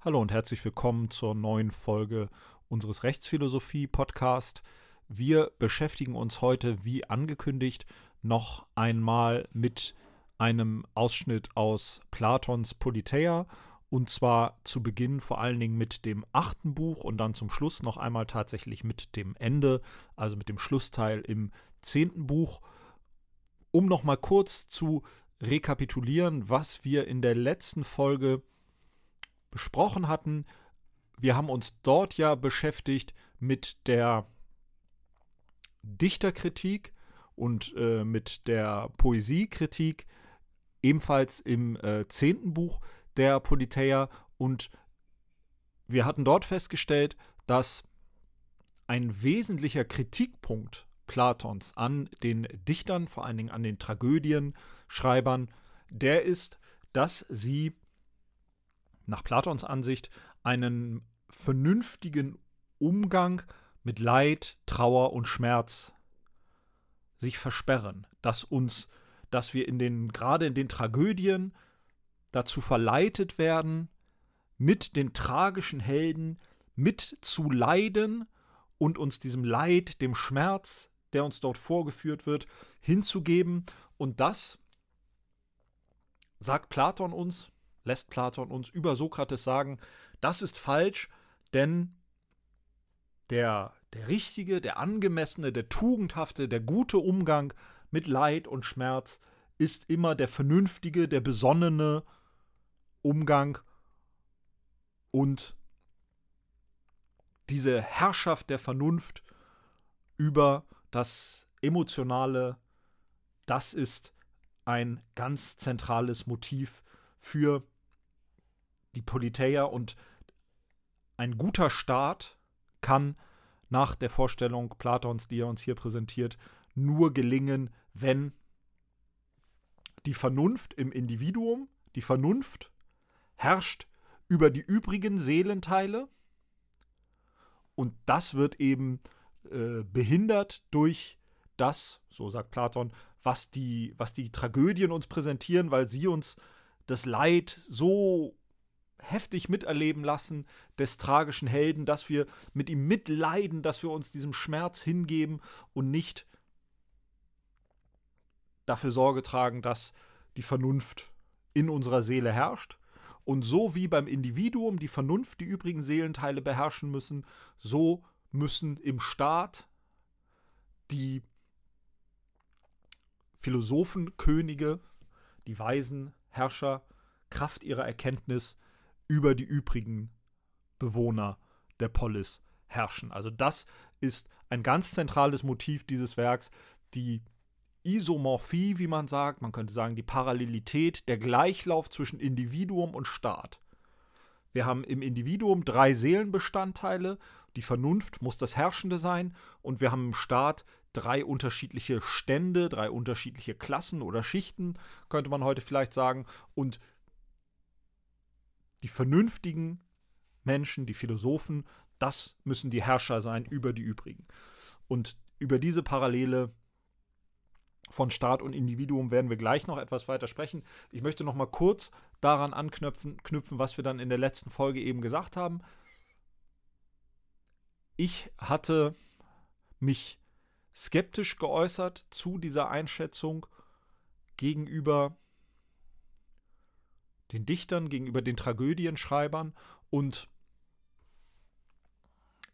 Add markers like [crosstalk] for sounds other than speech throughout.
Hallo und herzlich willkommen zur neuen Folge unseres Rechtsphilosophie-Podcast. Wir beschäftigen uns heute, wie angekündigt, noch einmal mit einem Ausschnitt aus Platons Politeia und zwar zu Beginn vor allen Dingen mit dem achten Buch und dann zum Schluss noch einmal tatsächlich mit dem Ende, also mit dem Schlussteil im zehnten Buch, um nochmal kurz zu rekapitulieren, was wir in der letzten Folge besprochen hatten. Wir haben uns dort ja beschäftigt mit der Dichterkritik und äh, mit der Poesiekritik, ebenfalls im äh, zehnten Buch der Politeia. Und wir hatten dort festgestellt, dass ein wesentlicher Kritikpunkt Platons an den Dichtern, vor allen Dingen an den Tragödienschreibern, der ist, dass sie nach Platons Ansicht einen vernünftigen Umgang mit Leid, Trauer und Schmerz sich versperren, dass uns, dass wir in den, gerade in den Tragödien dazu verleitet werden, mit den tragischen Helden mitzuleiden und uns diesem Leid, dem Schmerz, der uns dort vorgeführt wird, hinzugeben. Und das sagt Platon uns, lässt Platon uns über Sokrates sagen, das ist falsch, denn der, der richtige, der angemessene, der tugendhafte, der gute Umgang mit Leid und Schmerz ist immer der vernünftige, der besonnene Umgang und diese Herrschaft der Vernunft über das Emotionale, das ist ein ganz zentrales Motiv für die Politeia und ein guter Staat kann nach der Vorstellung Platons, die er uns hier präsentiert, nur gelingen, wenn die Vernunft im Individuum, die Vernunft herrscht über die übrigen Seelenteile. Und das wird eben äh, behindert durch das, so sagt Platon, was die, was die Tragödien uns präsentieren, weil sie uns das Leid so heftig miterleben lassen des tragischen Helden, dass wir mit ihm mitleiden, dass wir uns diesem Schmerz hingeben und nicht dafür Sorge tragen, dass die Vernunft in unserer Seele herrscht. Und so wie beim Individuum die Vernunft die übrigen Seelenteile beherrschen müssen, so müssen im Staat die Philosophen, Könige, die weisen Herrscher Kraft ihrer Erkenntnis über die übrigen Bewohner der Polis herrschen. Also das ist ein ganz zentrales Motiv dieses Werks, die Isomorphie, wie man sagt, man könnte sagen die Parallelität, der Gleichlauf zwischen Individuum und Staat. Wir haben im Individuum drei Seelenbestandteile, die Vernunft muss das Herrschende sein und wir haben im Staat drei unterschiedliche Stände, drei unterschiedliche Klassen oder Schichten, könnte man heute vielleicht sagen, und die vernünftigen Menschen, die Philosophen, das müssen die Herrscher sein über die übrigen. Und über diese Parallele von Staat und Individuum werden wir gleich noch etwas weiter sprechen. Ich möchte noch mal kurz daran anknüpfen, knüpfen, was wir dann in der letzten Folge eben gesagt haben. Ich hatte mich skeptisch geäußert zu dieser Einschätzung gegenüber den Dichtern, gegenüber den Tragödienschreibern und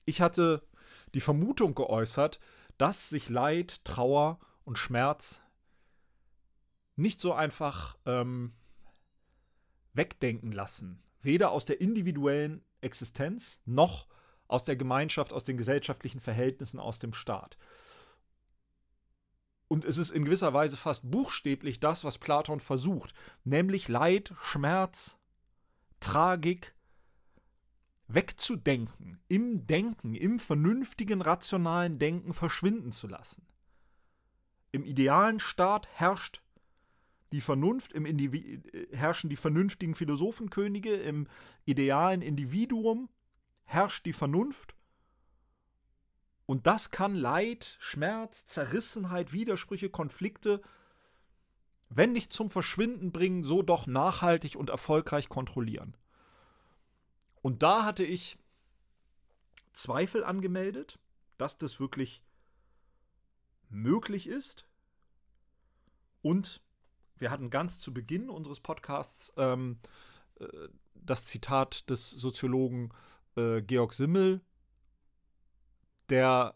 ich hatte die Vermutung geäußert, dass sich Leid, Trauer und Schmerz nicht so einfach ähm, wegdenken lassen. Weder aus der individuellen Existenz noch aus der Gemeinschaft, aus den gesellschaftlichen Verhältnissen, aus dem Staat. Und es ist in gewisser Weise fast buchstäblich das, was Platon versucht, nämlich Leid, Schmerz, Tragik wegzudenken, im Denken, im vernünftigen, rationalen Denken verschwinden zu lassen. Im idealen Staat herrscht die Vernunft, im Indivi herrschen die vernünftigen Philosophenkönige, im idealen Individuum herrscht die Vernunft und das kann Leid, Schmerz, Zerrissenheit, Widersprüche, Konflikte, wenn nicht zum Verschwinden bringen, so doch nachhaltig und erfolgreich kontrollieren. Und da hatte ich Zweifel angemeldet, dass das wirklich möglich ist. Und wir hatten ganz zu Beginn unseres Podcasts ähm, äh, das Zitat des Soziologen äh, Georg Simmel, der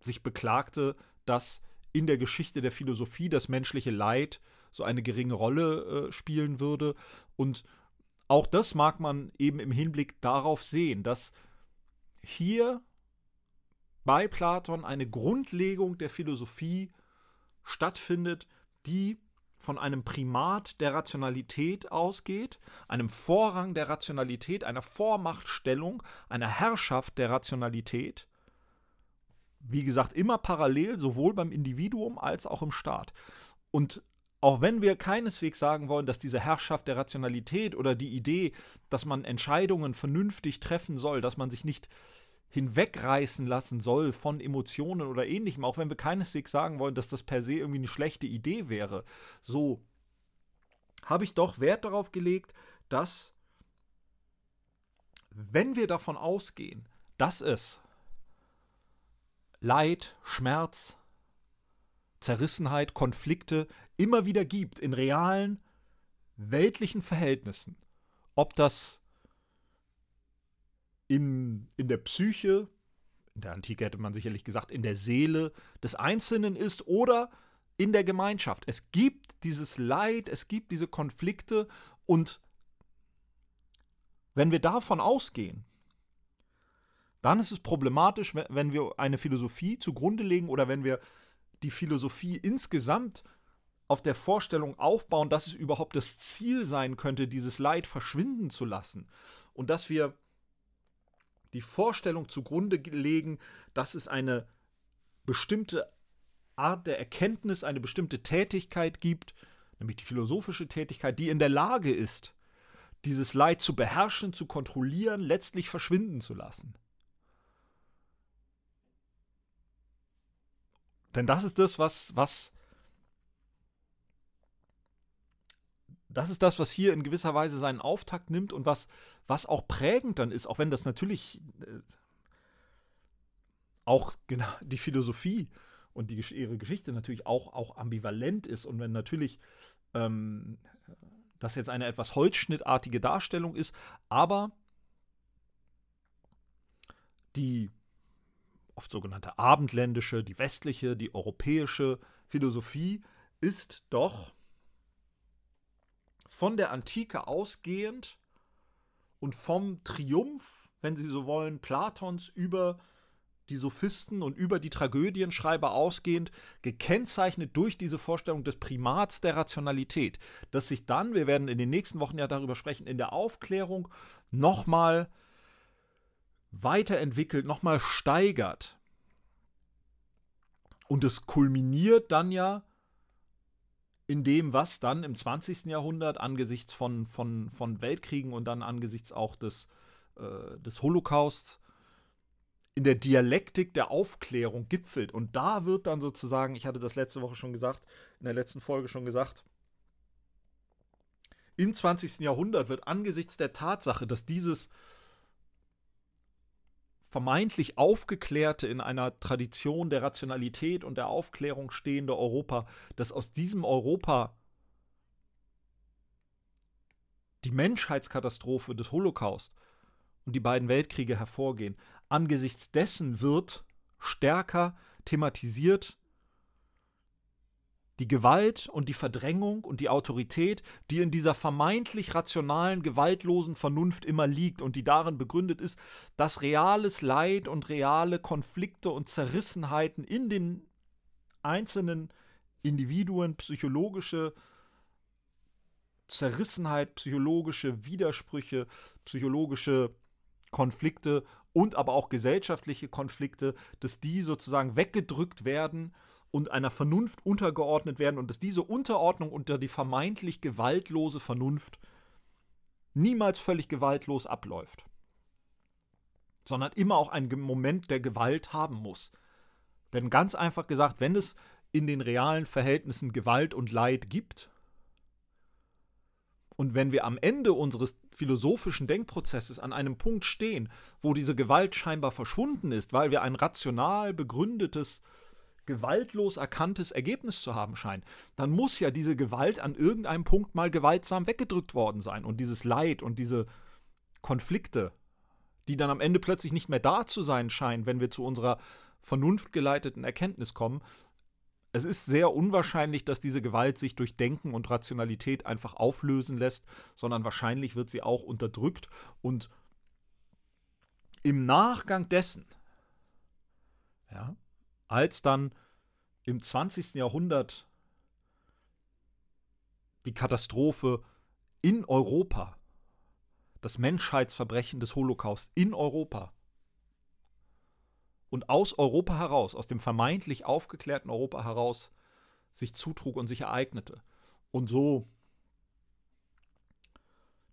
sich beklagte, dass in der Geschichte der Philosophie das menschliche Leid so eine geringe Rolle äh, spielen würde. Und auch das mag man eben im Hinblick darauf sehen, dass hier bei Platon eine Grundlegung der Philosophie stattfindet, die von einem Primat der Rationalität ausgeht, einem Vorrang der Rationalität, einer Vormachtstellung, einer Herrschaft der Rationalität. Wie gesagt, immer parallel, sowohl beim Individuum als auch im Staat. Und auch wenn wir keineswegs sagen wollen, dass diese Herrschaft der Rationalität oder die Idee, dass man Entscheidungen vernünftig treffen soll, dass man sich nicht hinwegreißen lassen soll von Emotionen oder ähnlichem, auch wenn wir keineswegs sagen wollen, dass das per se irgendwie eine schlechte Idee wäre, so habe ich doch Wert darauf gelegt, dass wenn wir davon ausgehen, dass es Leid, Schmerz, Zerrissenheit, Konflikte immer wieder gibt in realen weltlichen Verhältnissen, ob das in, in der Psyche, in der Antike hätte man sicherlich gesagt, in der Seele des Einzelnen ist oder in der Gemeinschaft. Es gibt dieses Leid, es gibt diese Konflikte und wenn wir davon ausgehen, dann ist es problematisch, wenn wir eine Philosophie zugrunde legen oder wenn wir die Philosophie insgesamt auf der Vorstellung aufbauen, dass es überhaupt das Ziel sein könnte, dieses Leid verschwinden zu lassen. Und dass wir die Vorstellung zugrunde legen, dass es eine bestimmte Art der Erkenntnis, eine bestimmte Tätigkeit gibt, nämlich die philosophische Tätigkeit, die in der Lage ist, dieses Leid zu beherrschen, zu kontrollieren, letztlich verschwinden zu lassen. Denn das ist das, was, was das ist das, was hier in gewisser Weise seinen Auftakt nimmt und was, was auch prägend dann ist, auch wenn das natürlich äh, auch genau [laughs] die Philosophie und die, ihre Geschichte natürlich auch, auch ambivalent ist. Und wenn natürlich ähm, das jetzt eine etwas holzschnittartige Darstellung ist, aber die oft sogenannte abendländische, die westliche, die europäische Philosophie ist doch von der Antike ausgehend und vom Triumph, wenn Sie so wollen, Platons über die Sophisten und über die Tragödienschreiber ausgehend, gekennzeichnet durch diese Vorstellung des Primats der Rationalität, das sich dann, wir werden in den nächsten Wochen ja darüber sprechen, in der Aufklärung nochmal weiterentwickelt, nochmal steigert. Und es kulminiert dann ja in dem, was dann im 20. Jahrhundert angesichts von, von, von Weltkriegen und dann angesichts auch des, äh, des Holocausts in der Dialektik der Aufklärung gipfelt. Und da wird dann sozusagen, ich hatte das letzte Woche schon gesagt, in der letzten Folge schon gesagt, im 20. Jahrhundert wird angesichts der Tatsache, dass dieses vermeintlich aufgeklärte, in einer Tradition der Rationalität und der Aufklärung stehende Europa, dass aus diesem Europa die Menschheitskatastrophe des Holocaust und die beiden Weltkriege hervorgehen. Angesichts dessen wird stärker thematisiert die Gewalt und die Verdrängung und die Autorität, die in dieser vermeintlich rationalen, gewaltlosen Vernunft immer liegt und die darin begründet ist, dass reales Leid und reale Konflikte und Zerrissenheiten in den einzelnen Individuen, psychologische Zerrissenheit, psychologische Widersprüche, psychologische Konflikte und aber auch gesellschaftliche Konflikte, dass die sozusagen weggedrückt werden und einer Vernunft untergeordnet werden und dass diese Unterordnung unter die vermeintlich gewaltlose Vernunft niemals völlig gewaltlos abläuft, sondern immer auch einen Moment der Gewalt haben muss. Denn ganz einfach gesagt, wenn es in den realen Verhältnissen Gewalt und Leid gibt, Und wenn wir am Ende unseres philosophischen Denkprozesses an einem Punkt stehen, wo diese Gewalt scheinbar verschwunden ist, weil wir ein rational begründetes, gewaltlos erkanntes Ergebnis zu haben scheinen, dann muss ja diese Gewalt an irgendeinem Punkt mal gewaltsam weggedrückt worden sein. Und dieses Leid und diese Konflikte, die dann am Ende plötzlich nicht mehr da zu sein scheinen, wenn wir zu unserer vernunftgeleiteten Erkenntnis kommen, es ist sehr unwahrscheinlich, dass diese Gewalt sich durch Denken und Rationalität einfach auflösen lässt, sondern wahrscheinlich wird sie auch unterdrückt und im Nachgang dessen, ja, als dann im 20. Jahrhundert die Katastrophe in Europa, das Menschheitsverbrechen des Holocaust in Europa und aus Europa heraus, aus dem vermeintlich aufgeklärten Europa heraus, sich zutrug und sich ereignete. Und so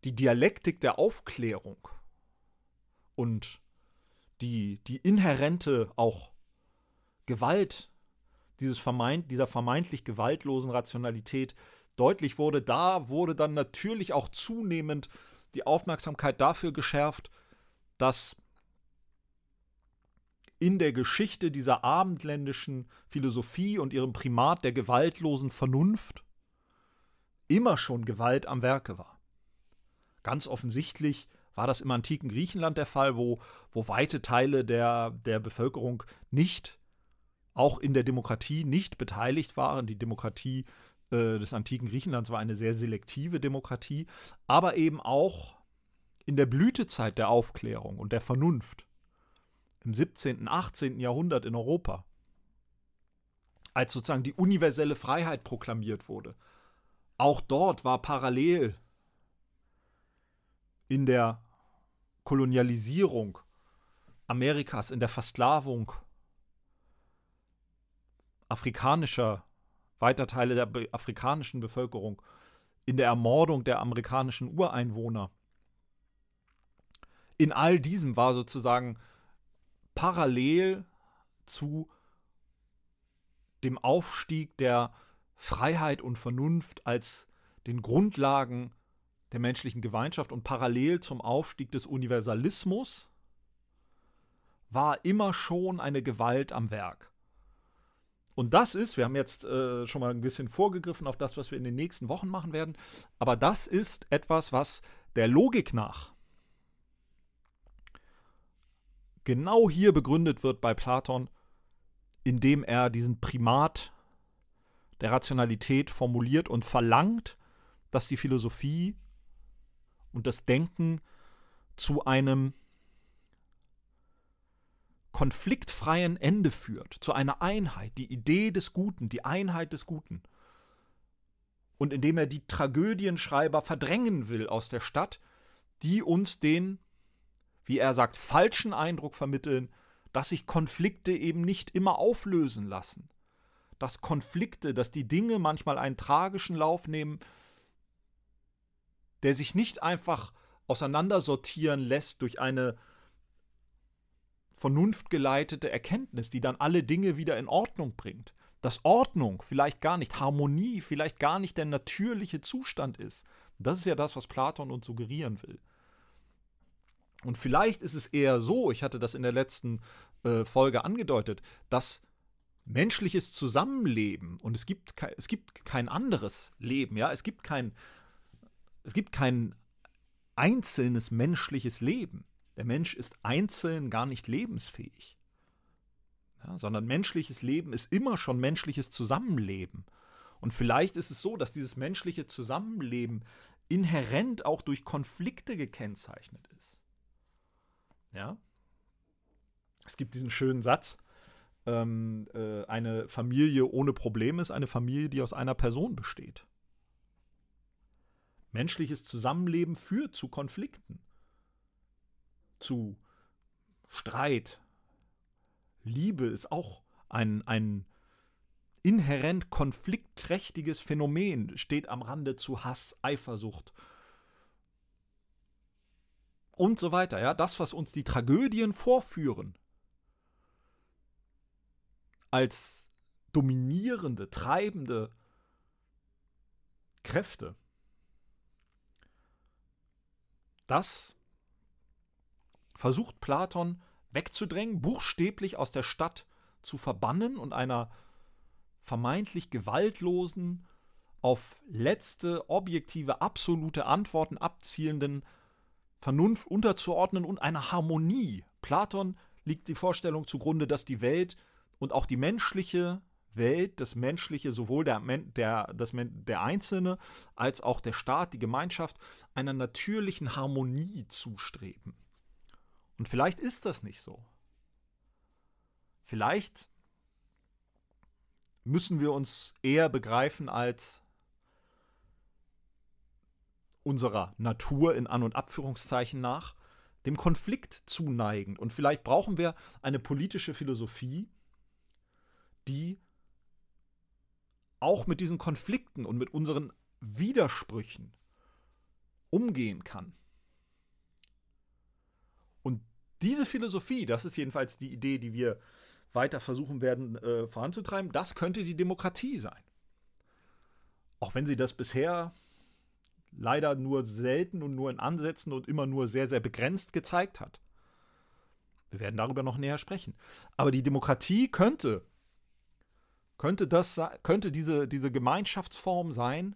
die Dialektik der Aufklärung und die, die inhärente auch Gewalt dieses vermeint, dieser vermeintlich gewaltlosen Rationalität deutlich wurde, da wurde dann natürlich auch zunehmend die Aufmerksamkeit dafür geschärft, dass in der Geschichte dieser abendländischen Philosophie und ihrem Primat der gewaltlosen Vernunft immer schon Gewalt am Werke war. Ganz offensichtlich war das im antiken Griechenland der Fall, wo, wo weite Teile der, der Bevölkerung nicht, auch in der Demokratie, nicht beteiligt waren. Die Demokratie äh, des antiken Griechenlands war eine sehr selektive Demokratie, aber eben auch in der Blütezeit der Aufklärung und der Vernunft im 17., 18. Jahrhundert in Europa, als sozusagen die universelle Freiheit proklamiert wurde. Auch dort war parallel in der Kolonialisierung Amerikas, in der Versklavung afrikanischer, weiter Teile der afrikanischen Bevölkerung, in der Ermordung der amerikanischen Ureinwohner. In all diesem war sozusagen parallel zu dem Aufstieg der Freiheit und Vernunft als den Grundlagen der menschlichen Gemeinschaft und parallel zum Aufstieg des Universalismus war immer schon eine Gewalt am Werk. Und das ist, wir haben jetzt äh, schon mal ein bisschen vorgegriffen auf das, was wir in den nächsten Wochen machen werden, aber das ist etwas, was der Logik nach genau hier begründet wird bei Platon, indem er diesen Primat der Rationalität formuliert und verlangt, dass die Philosophie und das Denken zu einem konfliktfreien Ende führt, zu einer Einheit, die Idee des Guten, die Einheit des Guten. Und indem er die Tragödienschreiber verdrängen will aus der Stadt, die uns den wie er sagt, falschen Eindruck vermitteln, dass sich Konflikte eben nicht immer auflösen lassen. Dass Konflikte, dass die Dinge manchmal einen tragischen Lauf nehmen, der sich nicht einfach auseinandersortieren lässt durch eine vernunftgeleitete Erkenntnis, die dann alle Dinge wieder in Ordnung bringt. Dass Ordnung vielleicht gar nicht Harmonie, vielleicht gar nicht der natürliche Zustand ist. Das ist ja das, was Platon uns suggerieren will. Und vielleicht ist es eher so, ich hatte das in der letzten äh, Folge angedeutet, dass menschliches Zusammenleben und es gibt, es gibt kein anderes Leben, ja, es gibt kein, es gibt kein einzelnes menschliches Leben. Der Mensch ist einzeln gar nicht lebensfähig. Ja, sondern menschliches Leben ist immer schon menschliches Zusammenleben. Und vielleicht ist es so, dass dieses menschliche Zusammenleben inhärent auch durch Konflikte gekennzeichnet ist. Ja. Es gibt diesen schönen Satz, ähm, äh, eine Familie ohne Probleme ist eine Familie, die aus einer Person besteht. Menschliches Zusammenleben führt zu Konflikten, zu Streit. Liebe ist auch ein, ein inhärent konfliktträchtiges Phänomen, steht am Rande zu Hass, Eifersucht und so weiter. Ja, das, was uns die Tragödien vorführen, als dominierende, treibende Kräfte, Das versucht Platon wegzudrängen, buchstäblich aus der Stadt zu verbannen und einer vermeintlich gewaltlosen, auf letzte, objektive, absolute Antworten abzielenden Vernunft unterzuordnen und einer Harmonie. Platon liegt die Vorstellung zugrunde, dass die Welt und auch die menschliche Welt, das Menschliche, sowohl der, der, das, der Einzelne als auch der Staat, die Gemeinschaft, einer natürlichen Harmonie zustreben. Und vielleicht ist das nicht so. Vielleicht müssen wir uns eher begreifen als unserer Natur in An- und Abführungszeichen nach dem Konflikt zuneigend. Und vielleicht brauchen wir eine politische Philosophie, die auch mit diesen Konflikten und mit unseren Widersprüchen umgehen kann. Diese Philosophie, das ist jedenfalls die Idee, die wir weiter versuchen werden äh, voranzutreiben, das könnte die Demokratie sein. Auch wenn sie das bisher leider nur selten und nur in Ansätzen und immer nur sehr, sehr begrenzt gezeigt hat. Wir werden darüber noch näher sprechen. Aber die Demokratie könnte, könnte, das, könnte diese, diese Gemeinschaftsform sein,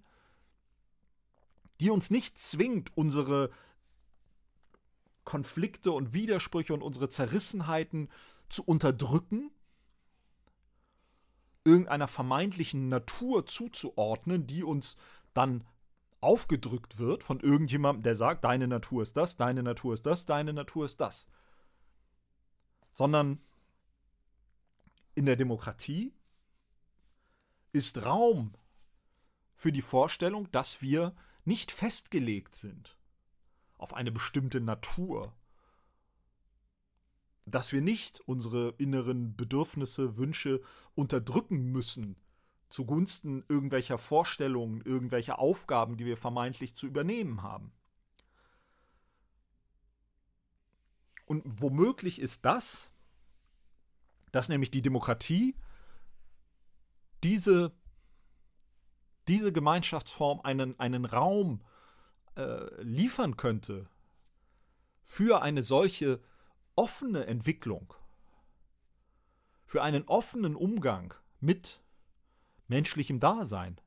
die uns nicht zwingt, unsere Konflikte und Widersprüche und unsere Zerrissenheiten zu unterdrücken, irgendeiner vermeintlichen Natur zuzuordnen, die uns dann aufgedrückt wird von irgendjemandem, der sagt, deine Natur ist das, deine Natur ist das, deine Natur ist das. Sondern in der Demokratie ist Raum für die Vorstellung, dass wir nicht festgelegt sind auf eine bestimmte Natur, dass wir nicht unsere inneren Bedürfnisse, Wünsche unterdrücken müssen zugunsten irgendwelcher Vorstellungen, irgendwelcher Aufgaben, die wir vermeintlich zu übernehmen haben. Und womöglich ist das, dass nämlich die Demokratie diese, diese Gemeinschaftsform einen, einen Raum äh, liefern könnte für eine solche offene Entwicklung, für einen offenen Umgang mit menschlichem Dasein.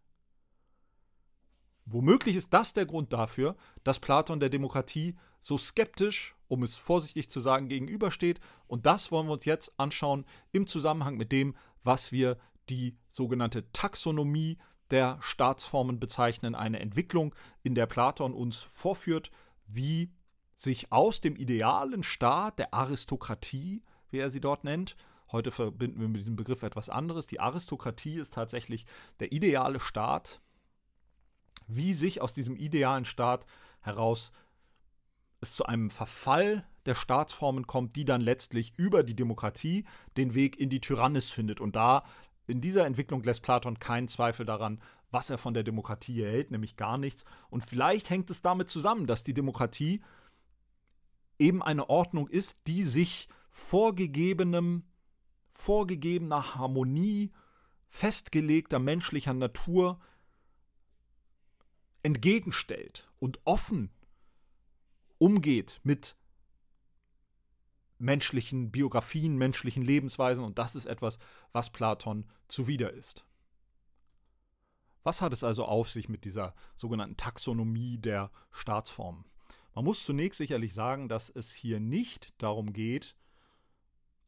Womöglich ist das der Grund dafür, dass Platon der Demokratie so skeptisch, um es vorsichtig zu sagen, gegenübersteht. Und das wollen wir uns jetzt anschauen im Zusammenhang mit dem, was wir die sogenannte Taxonomie der Staatsformen bezeichnen. Eine Entwicklung, in der Platon uns vorführt, wie sich aus dem idealen Staat der Aristokratie, wie er sie dort nennt, Heute verbinden wir mit diesem Begriff etwas anderes. Die Aristokratie ist tatsächlich der ideale Staat. Wie sich aus diesem idealen Staat heraus es zu einem Verfall der Staatsformen kommt, die dann letztlich über die Demokratie den Weg in die Tyrannis findet. Und da in dieser Entwicklung lässt Platon keinen Zweifel daran, was er von der Demokratie erhält, nämlich gar nichts. Und vielleicht hängt es damit zusammen, dass die Demokratie eben eine Ordnung ist, die sich vorgegebenem vorgegebener Harmonie festgelegter menschlicher Natur entgegenstellt und offen umgeht mit menschlichen Biografien, menschlichen Lebensweisen und das ist etwas, was Platon zuwider ist. Was hat es also auf sich mit dieser sogenannten Taxonomie der Staatsformen? Man muss zunächst sicherlich sagen, dass es hier nicht darum geht,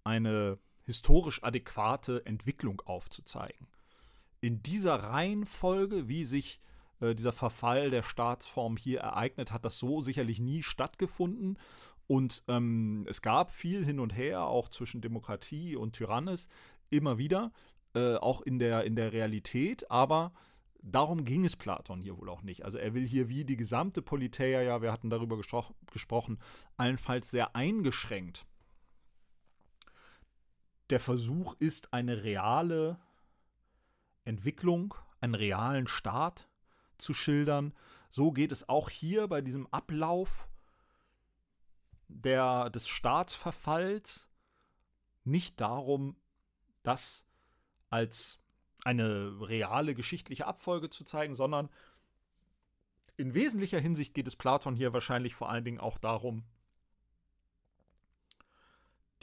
eine historisch adäquate Entwicklung aufzuzeigen. In dieser Reihenfolge, wie sich äh, dieser Verfall der Staatsform hier ereignet, hat das so sicherlich nie stattgefunden. Und ähm, es gab viel hin und her, auch zwischen Demokratie und Tyrannis, immer wieder, äh, auch in der, in der Realität, aber darum ging es Platon hier wohl auch nicht. Also er will hier wie die gesamte Politeia, ja, wir hatten darüber gesprochen, allenfalls sehr eingeschränkt der Versuch ist, eine reale Entwicklung, einen realen Staat zu schildern. So geht es auch hier bei diesem Ablauf der, des Staatsverfalls nicht darum, das als eine reale geschichtliche Abfolge zu zeigen, sondern in wesentlicher Hinsicht geht es Platon hier wahrscheinlich vor allen Dingen auch darum,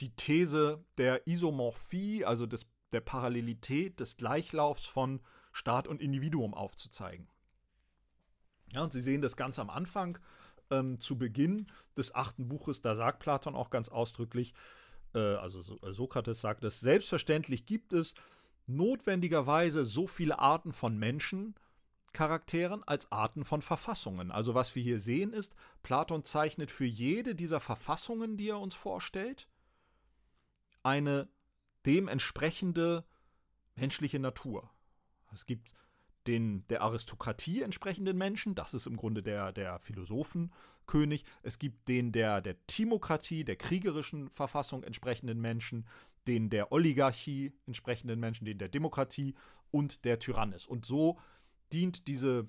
die These der Isomorphie, also des, der Parallelität, des Gleichlaufs von Staat und Individuum aufzuzeigen. Ja, und Sie sehen das ganz am Anfang, ähm, zu Beginn des achten Buches, da sagt Platon auch ganz ausdrücklich, äh, also so, äh, Sokrates sagt es, selbstverständlich gibt es notwendigerweise so viele Arten von Menschen, Charakteren als Arten von Verfassungen. Also was wir hier sehen ist, Platon zeichnet für jede dieser Verfassungen, die er uns vorstellt, eine dementsprechende menschliche Natur. Es gibt den der Aristokratie entsprechenden Menschen, das ist im Grunde der, der Philosophenkönig. Es gibt den der, der Timokratie, der kriegerischen Verfassung entsprechenden Menschen, den der Oligarchie entsprechenden Menschen, den der Demokratie und der Tyrannis. Und so dient diese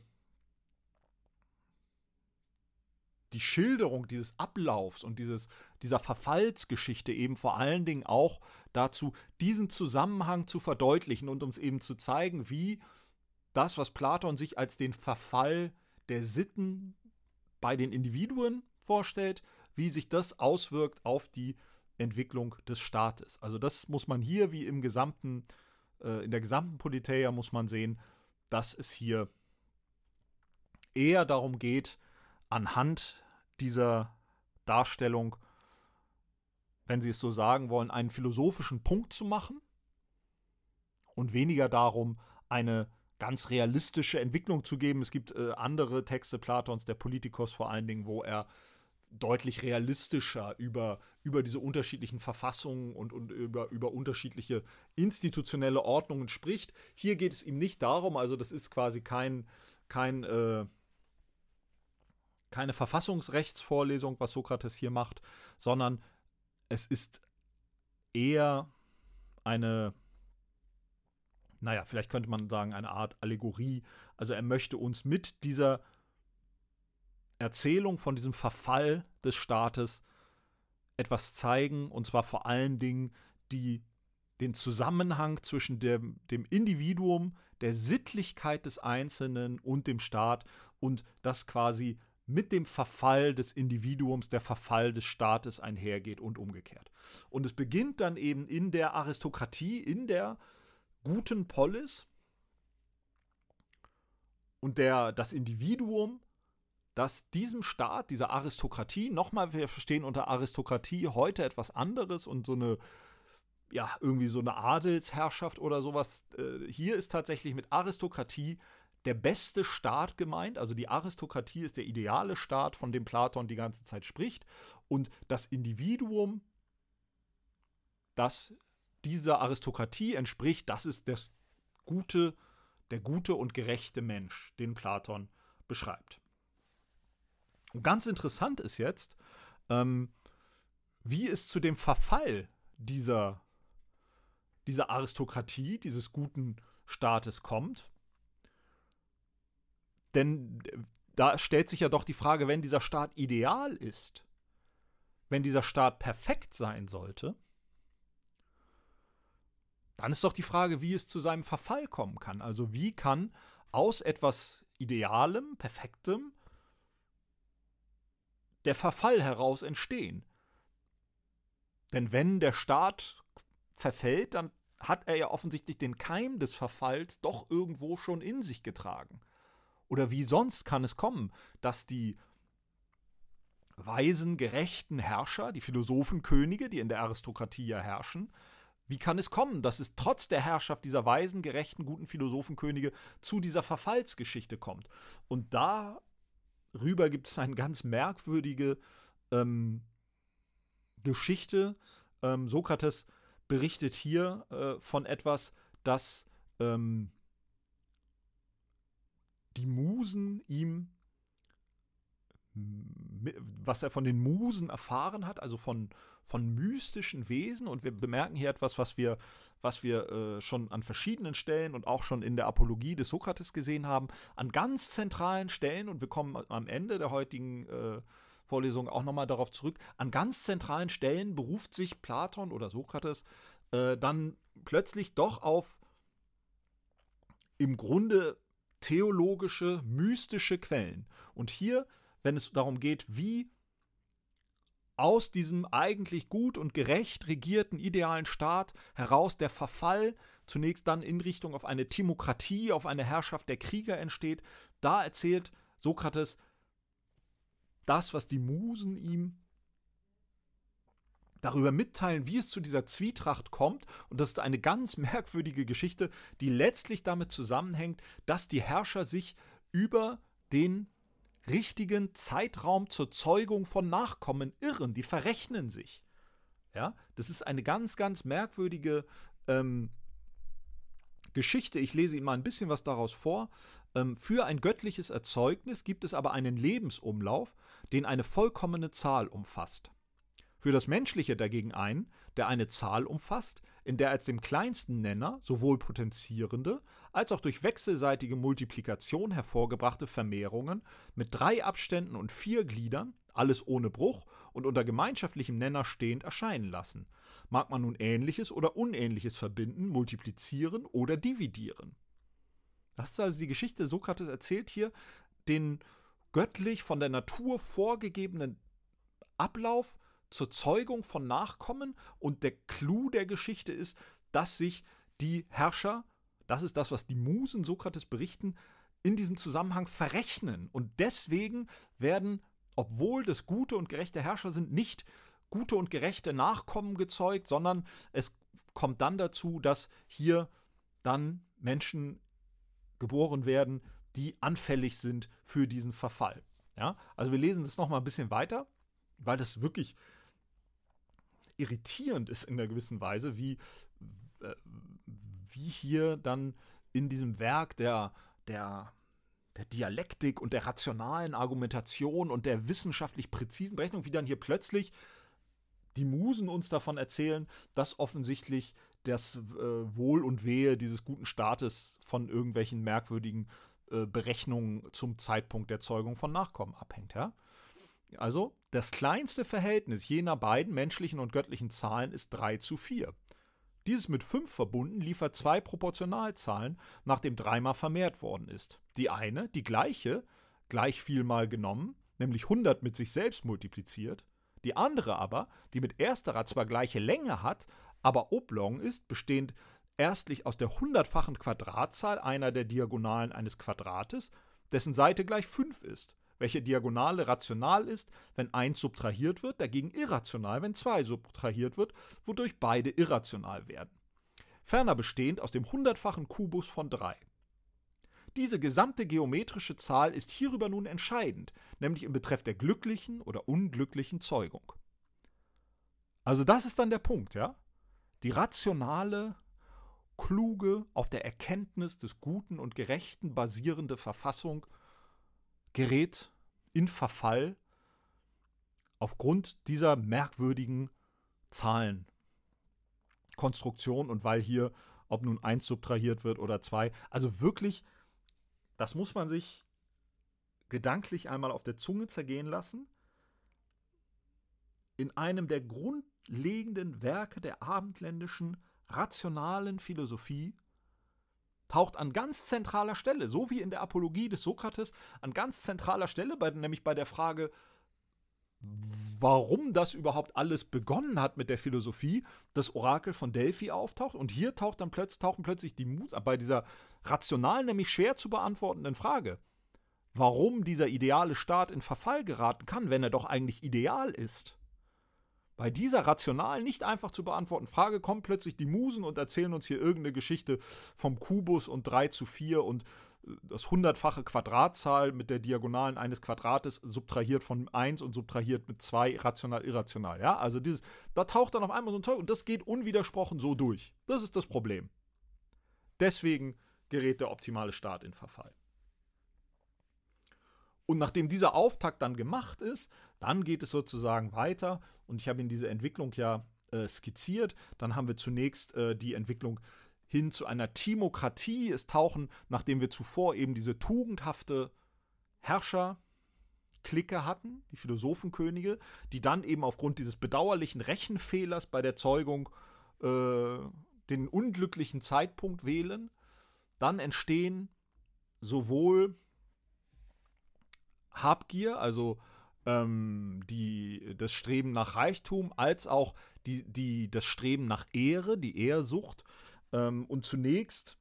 die Schilderung dieses Ablaufs und dieses, dieser Verfallsgeschichte eben vor allen Dingen auch dazu, diesen Zusammenhang zu verdeutlichen und uns eben zu zeigen, wie das, was Platon sich als den Verfall der Sitten bei den Individuen vorstellt, wie sich das auswirkt auf die Entwicklung des Staates. Also das muss man hier wie im gesamten, äh, in der gesamten Politeia muss man sehen, dass es hier eher darum geht, anhand dieser Darstellung, wenn Sie es so sagen wollen, einen philosophischen Punkt zu machen und weniger darum, eine ganz realistische Entwicklung zu geben. Es gibt äh, andere Texte Platons, der Politikos vor allen Dingen, wo er deutlich realistischer über, über diese unterschiedlichen Verfassungen und, und über, über unterschiedliche institutionelle Ordnungen spricht. Hier geht es ihm nicht darum, also das ist quasi kein, kein, äh, keine Verfassungsrechtsvorlesung, was Sokrates hier macht, sondern es ist eher eine, naja, vielleicht könnte man sagen, eine Art Allegorie. Also er möchte uns mit dieser Erzählung von diesem Verfall des Staates etwas zeigen, und zwar vor allen Dingen die, den Zusammenhang zwischen dem, dem Individuum, der Sittlichkeit des Einzelnen und dem Staat und das quasi mit dem Verfall des Individuums der Verfall des Staates einhergeht und umgekehrt. Und es beginnt dann eben in der Aristokratie, in der guten Polis und der, das Individuum dass diesem Staat, dieser Aristokratie, nochmal, wir verstehen unter Aristokratie heute etwas anderes und so eine, ja, irgendwie so eine Adelsherrschaft oder sowas. Äh, hier ist tatsächlich mit Aristokratie der beste Staat gemeint. Also die Aristokratie ist der ideale Staat, von dem Platon die ganze Zeit spricht. Und das Individuum, das dieser Aristokratie entspricht, das ist das gute, der gute und gerechte Mensch, den Platon beschreibt. Und ganz interessant ist jetzt, ähm, wie es zu dem Verfall dieser, dieser Aristokratie, dieses guten Staates kommt. Denn da stellt sich ja doch die Frage, wenn dieser Staat ideal ist, wenn dieser Staat perfekt sein sollte, dann ist doch die Frage, wie es zu seinem Verfall kommen kann. Also wie kann aus etwas Idealem, Perfektem, der Verfall heraus entstehen. Denn wenn der Staat verfällt, dann hat er ja offensichtlich den Keim des Verfalls doch irgendwo schon in sich getragen. Oder wie sonst kann es kommen, dass die weisen, gerechten Herrscher, die Philosophenkönige, die in der Aristokratie ja herrschen, wie kann es kommen, dass es trotz der Herrschaft dieser weisen, gerechten, guten Philosophenkönige zu dieser Verfallsgeschichte kommt? Und da rüber gibt es eine ganz merkwürdige ähm, Geschichte. Ähm, Sokrates berichtet hier äh, von etwas, das ähm, die Musen ihm, was er von den Musen erfahren hat, also von, von mystischen Wesen. Und wir bemerken hier etwas, was wir was wir äh, schon an verschiedenen Stellen und auch schon in der Apologie des Sokrates gesehen haben, an ganz zentralen Stellen, und wir kommen am Ende der heutigen äh, Vorlesung auch nochmal darauf zurück, an ganz zentralen Stellen beruft sich Platon oder Sokrates äh, dann plötzlich doch auf im Grunde theologische, mystische Quellen. Und hier, wenn es darum geht, wie aus diesem eigentlich gut und gerecht regierten idealen Staat heraus der Verfall zunächst dann in Richtung auf eine Timokratie, auf eine Herrschaft der Krieger entsteht, da erzählt Sokrates das, was die Musen ihm darüber mitteilen, wie es zu dieser Zwietracht kommt. Und das ist eine ganz [laughs] merkwürdige Geschichte, die letztlich damit zusammenhängt, dass die Herrscher sich über den richtigen Zeitraum zur Zeugung von Nachkommen irren. Die verrechnen sich. Ja, das ist eine ganz, ganz merkwürdige ähm, Geschichte. Ich lese Ihnen mal ein bisschen was daraus vor. Ähm, für ein göttliches Erzeugnis gibt es aber einen Lebensumlauf, den eine vollkommene Zahl umfasst. Für das Menschliche dagegen einen, der eine Zahl umfasst, in der als dem kleinsten Nenner sowohl potenzierende als auch durch wechselseitige Multiplikation hervorgebrachte Vermehrungen mit drei Abständen und vier Gliedern, alles ohne Bruch und unter gemeinschaftlichem Nenner stehend erscheinen lassen. Mag man nun Ähnliches oder Unähnliches verbinden, multiplizieren oder dividieren. Das ist also die Geschichte. Sokrates erzählt hier den göttlich von der Natur vorgegebenen Ablauf zur Zeugung von Nachkommen und der Clou der Geschichte ist, dass sich die Herrscher, das ist das, was die Musen Sokrates berichten, in diesem Zusammenhang verrechnen. Und deswegen werden, obwohl das gute und gerechte Herrscher sind, nicht gute und gerechte Nachkommen gezeugt, sondern es kommt dann dazu, dass hier dann Menschen geboren werden, die anfällig sind für diesen Verfall. Ja, also wir lesen das nochmal ein bisschen weiter, weil das wirklich irritierend ist in einer gewissen Weise, wie, äh, wie hier dann in diesem Werk der, der, der Dialektik und der rationalen Argumentation und der wissenschaftlich präzisen Berechnung, wie dann hier plötzlich die Musen uns davon erzählen, dass offensichtlich das äh, Wohl und Wehe dieses guten Staates von irgendwelchen merkwürdigen äh, Berechnungen zum Zeitpunkt der Zeugung von Nachkommen abhängt. Ja? Also das kleinste Verhältnis jener beiden menschlichen und göttlichen Zahlen ist 3 zu 4. Dieses mit 5 verbunden liefert zwei Proportionalzahlen, nachdem dreimal vermehrt worden ist. Die eine, die gleiche, gleich viel mal genommen, nämlich 100 mit sich selbst multipliziert. Die andere aber, die mit ersterer zwar gleiche Länge hat, aber oblong ist, bestehend erstlich aus der hundertfachen Quadratzahl einer der Diagonalen eines Quadrates, dessen Seite gleich 5 ist welche Diagonale rational ist, wenn 1 subtrahiert wird, dagegen irrational, wenn 2 subtrahiert wird, wodurch beide irrational werden. Ferner bestehend aus dem hundertfachen Kubus von 3. Diese gesamte geometrische Zahl ist hierüber nun entscheidend, nämlich im Betreff der glücklichen oder unglücklichen Zeugung. Also das ist dann der Punkt, ja? Die rationale, kluge, auf der Erkenntnis des Guten und Gerechten basierende Verfassung gerät in Verfall aufgrund dieser merkwürdigen Zahlenkonstruktion und weil hier, ob nun eins subtrahiert wird oder zwei, also wirklich, das muss man sich gedanklich einmal auf der Zunge zergehen lassen. In einem der grundlegenden Werke der abendländischen rationalen Philosophie taucht an ganz zentraler Stelle, so wie in der Apologie des Sokrates, an ganz zentraler Stelle, bei, nämlich bei der Frage, warum das überhaupt alles begonnen hat mit der Philosophie, das Orakel von Delphi auftaucht. Und hier taucht dann plötzlich, tauchen plötzlich die Mut bei dieser rationalen, nämlich schwer zu beantwortenden Frage, warum dieser ideale Staat in Verfall geraten kann, wenn er doch eigentlich ideal ist. Bei dieser rational nicht einfach zu beantworten Frage kommen plötzlich die Musen und erzählen uns hier irgendeine Geschichte vom Kubus und 3 zu 4 und äh, das hundertfache Quadratzahl mit der Diagonalen eines Quadrates subtrahiert von 1 und subtrahiert mit 2 rational, irrational. Ja, also dieses, da taucht dann auf einmal so ein Zeug und das geht unwidersprochen so durch. Das ist das Problem. Deswegen gerät der optimale Start in Verfall. Und nachdem dieser Auftakt dann gemacht ist, dann geht es sozusagen weiter. Und ich habe Ihnen diese Entwicklung ja äh, skizziert. Dann haben wir zunächst äh, die Entwicklung hin zu einer Timokratie. Es tauchen, nachdem wir zuvor eben diese tugendhafte Herrscherklicke hatten, die Philosophenkönige, die dann eben aufgrund dieses bedauerlichen Rechenfehlers bei der Zeugung äh, den unglücklichen Zeitpunkt wählen. Dann entstehen sowohl Habgier, also ähm, die, das Streben nach Reichtum, als auch die, die, das Streben nach Ehre, die Ehrsucht. Ähm, und zunächst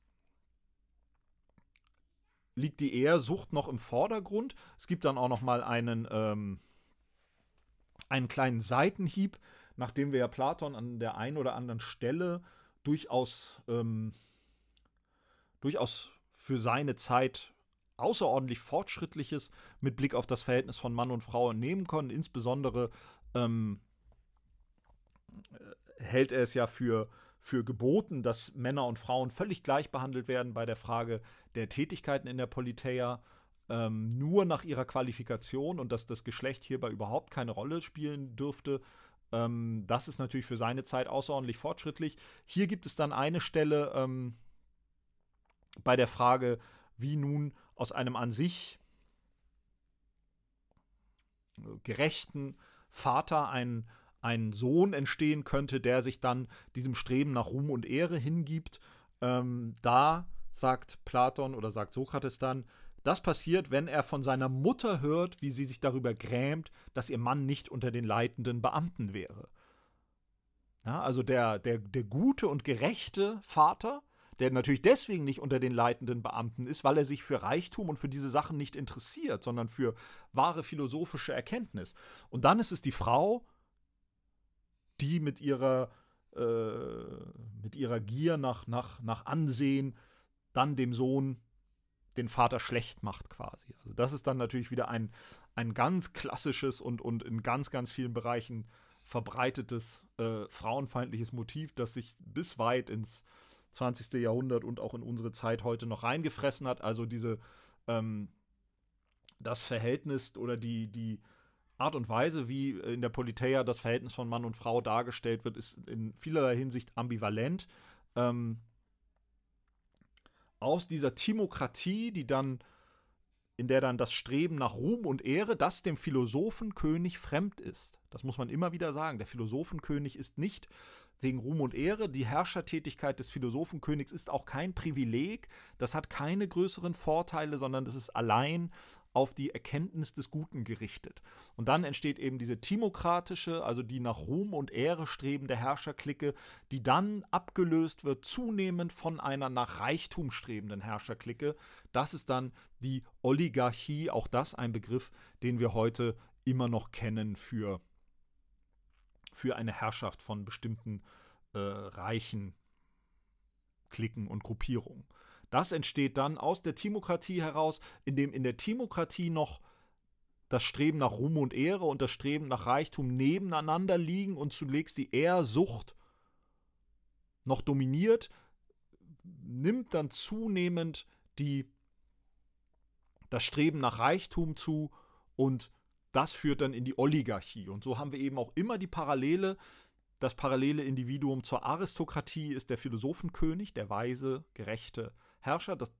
liegt die Ehrsucht noch im Vordergrund. Es gibt dann auch noch mal einen, ähm, einen kleinen Seitenhieb, nachdem wir ja Platon an der einen oder anderen Stelle durchaus, ähm, durchaus für seine Zeit außerordentlich Fortschrittliches mit Blick auf das Verhältnis von Mann und Frau nehmen können. Insbesondere ähm, äh, hält er es ja für, für geboten, dass Männer und Frauen völlig gleich behandelt werden bei der Frage der Tätigkeiten in der Politeia, ähm, nur nach ihrer Qualifikation und dass das Geschlecht hierbei überhaupt keine Rolle spielen dürfte. Ähm, das ist natürlich für seine Zeit außerordentlich fortschrittlich. Hier gibt es dann eine Stelle ähm, bei der Frage, wie nun aus einem an sich gerechten Vater ein, ein Sohn entstehen könnte, der sich dann diesem Streben nach Ruhm und Ehre hingibt. Ähm, da sagt Platon oder sagt Sokrates dann, das passiert, wenn er von seiner Mutter hört, wie sie sich darüber grämt, dass ihr Mann nicht unter den leitenden Beamten wäre. Ja, also der, der, der gute und gerechte Vater der natürlich deswegen nicht unter den leitenden Beamten ist, weil er sich für Reichtum und für diese Sachen nicht interessiert, sondern für wahre philosophische Erkenntnis. Und dann ist es die Frau, die mit ihrer, äh, mit ihrer Gier nach, nach, nach Ansehen dann dem Sohn den Vater schlecht macht quasi. Also das ist dann natürlich wieder ein, ein ganz klassisches und, und in ganz, ganz vielen Bereichen verbreitetes äh, frauenfeindliches Motiv, das sich bis weit ins 20. Jahrhundert und auch in unsere Zeit heute noch reingefressen hat. Also diese ähm, das Verhältnis oder die, die Art und Weise, wie in der Politeia das Verhältnis von Mann und Frau dargestellt wird, ist in vielerlei Hinsicht ambivalent. Ähm, aus dieser Timokratie, die dann in der dann das Streben nach Ruhm und Ehre, das dem Philosophenkönig fremd ist. Das muss man immer wieder sagen. Der Philosophenkönig ist nicht wegen Ruhm und Ehre. Die Herrschertätigkeit des Philosophenkönigs ist auch kein Privileg. Das hat keine größeren Vorteile, sondern das ist allein auf die Erkenntnis des Guten gerichtet. Und dann entsteht eben diese timokratische, also die nach Ruhm und Ehre strebende Herrscherklicke, die dann abgelöst wird zunehmend von einer nach Reichtum strebenden Herrscherklicke. Das ist dann die Oligarchie, auch das ein Begriff, den wir heute immer noch kennen für, für eine Herrschaft von bestimmten äh, reichen Klicken und Gruppierungen. Das entsteht dann aus der Timokratie heraus, indem in der Timokratie noch das Streben nach Ruhm und Ehre und das Streben nach Reichtum nebeneinander liegen und zunächst die Ehrsucht noch dominiert, nimmt dann zunehmend die, das Streben nach Reichtum zu und das führt dann in die Oligarchie. Und so haben wir eben auch immer die Parallele. Das parallele Individuum zur Aristokratie ist der Philosophenkönig, der weise, gerechte Herrscher, das,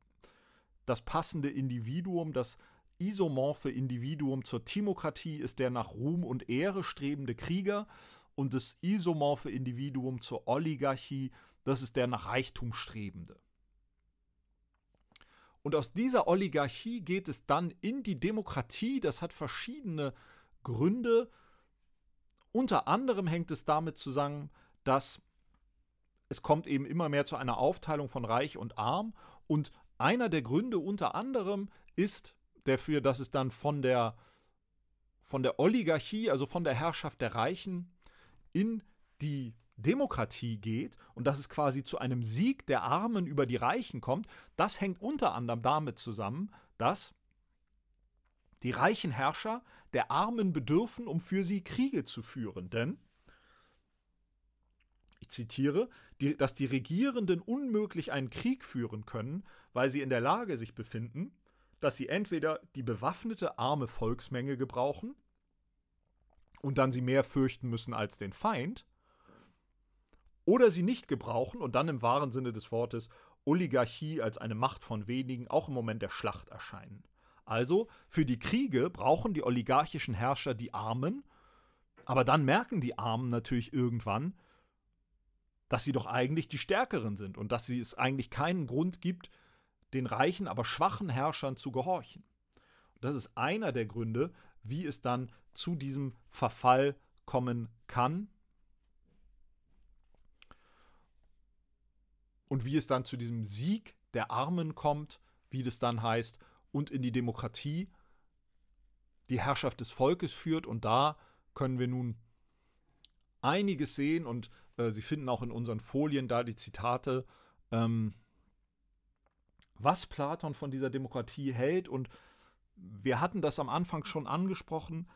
das passende Individuum, das isomorphe Individuum zur Timokratie ist der nach Ruhm und Ehre strebende Krieger und das isomorphe Individuum zur Oligarchie, das ist der nach Reichtum strebende. Und aus dieser Oligarchie geht es dann in die Demokratie, das hat verschiedene Gründe. Unter anderem hängt es damit zusammen, dass es kommt eben immer mehr zu einer Aufteilung von Reich und Arm. Und einer der Gründe unter anderem ist dafür, dass es dann von der, von der Oligarchie, also von der Herrschaft der Reichen, in die Demokratie geht und dass es quasi zu einem Sieg der Armen über die Reichen kommt, das hängt unter anderem damit zusammen, dass die reichen Herrscher der Armen bedürfen, um für sie Kriege zu führen. Denn zitiere, die, dass die Regierenden unmöglich einen Krieg führen können, weil sie in der Lage sich befinden, dass sie entweder die bewaffnete arme Volksmenge gebrauchen und dann sie mehr fürchten müssen als den Feind, oder sie nicht gebrauchen und dann im wahren Sinne des Wortes Oligarchie als eine Macht von wenigen auch im Moment der Schlacht erscheinen. Also, für die Kriege brauchen die oligarchischen Herrscher die Armen, aber dann merken die Armen natürlich irgendwann, dass sie doch eigentlich die Stärkeren sind und dass es eigentlich keinen Grund gibt, den reichen, aber schwachen Herrschern zu gehorchen. Und das ist einer der Gründe, wie es dann zu diesem Verfall kommen kann und wie es dann zu diesem Sieg der Armen kommt, wie das dann heißt, und in die Demokratie die Herrschaft des Volkes führt. Und da können wir nun einiges sehen und äh, Sie finden auch in unseren Folien da die Zitate, ähm, was Platon von dieser Demokratie hält. Und wir hatten das am Anfang schon angesprochen.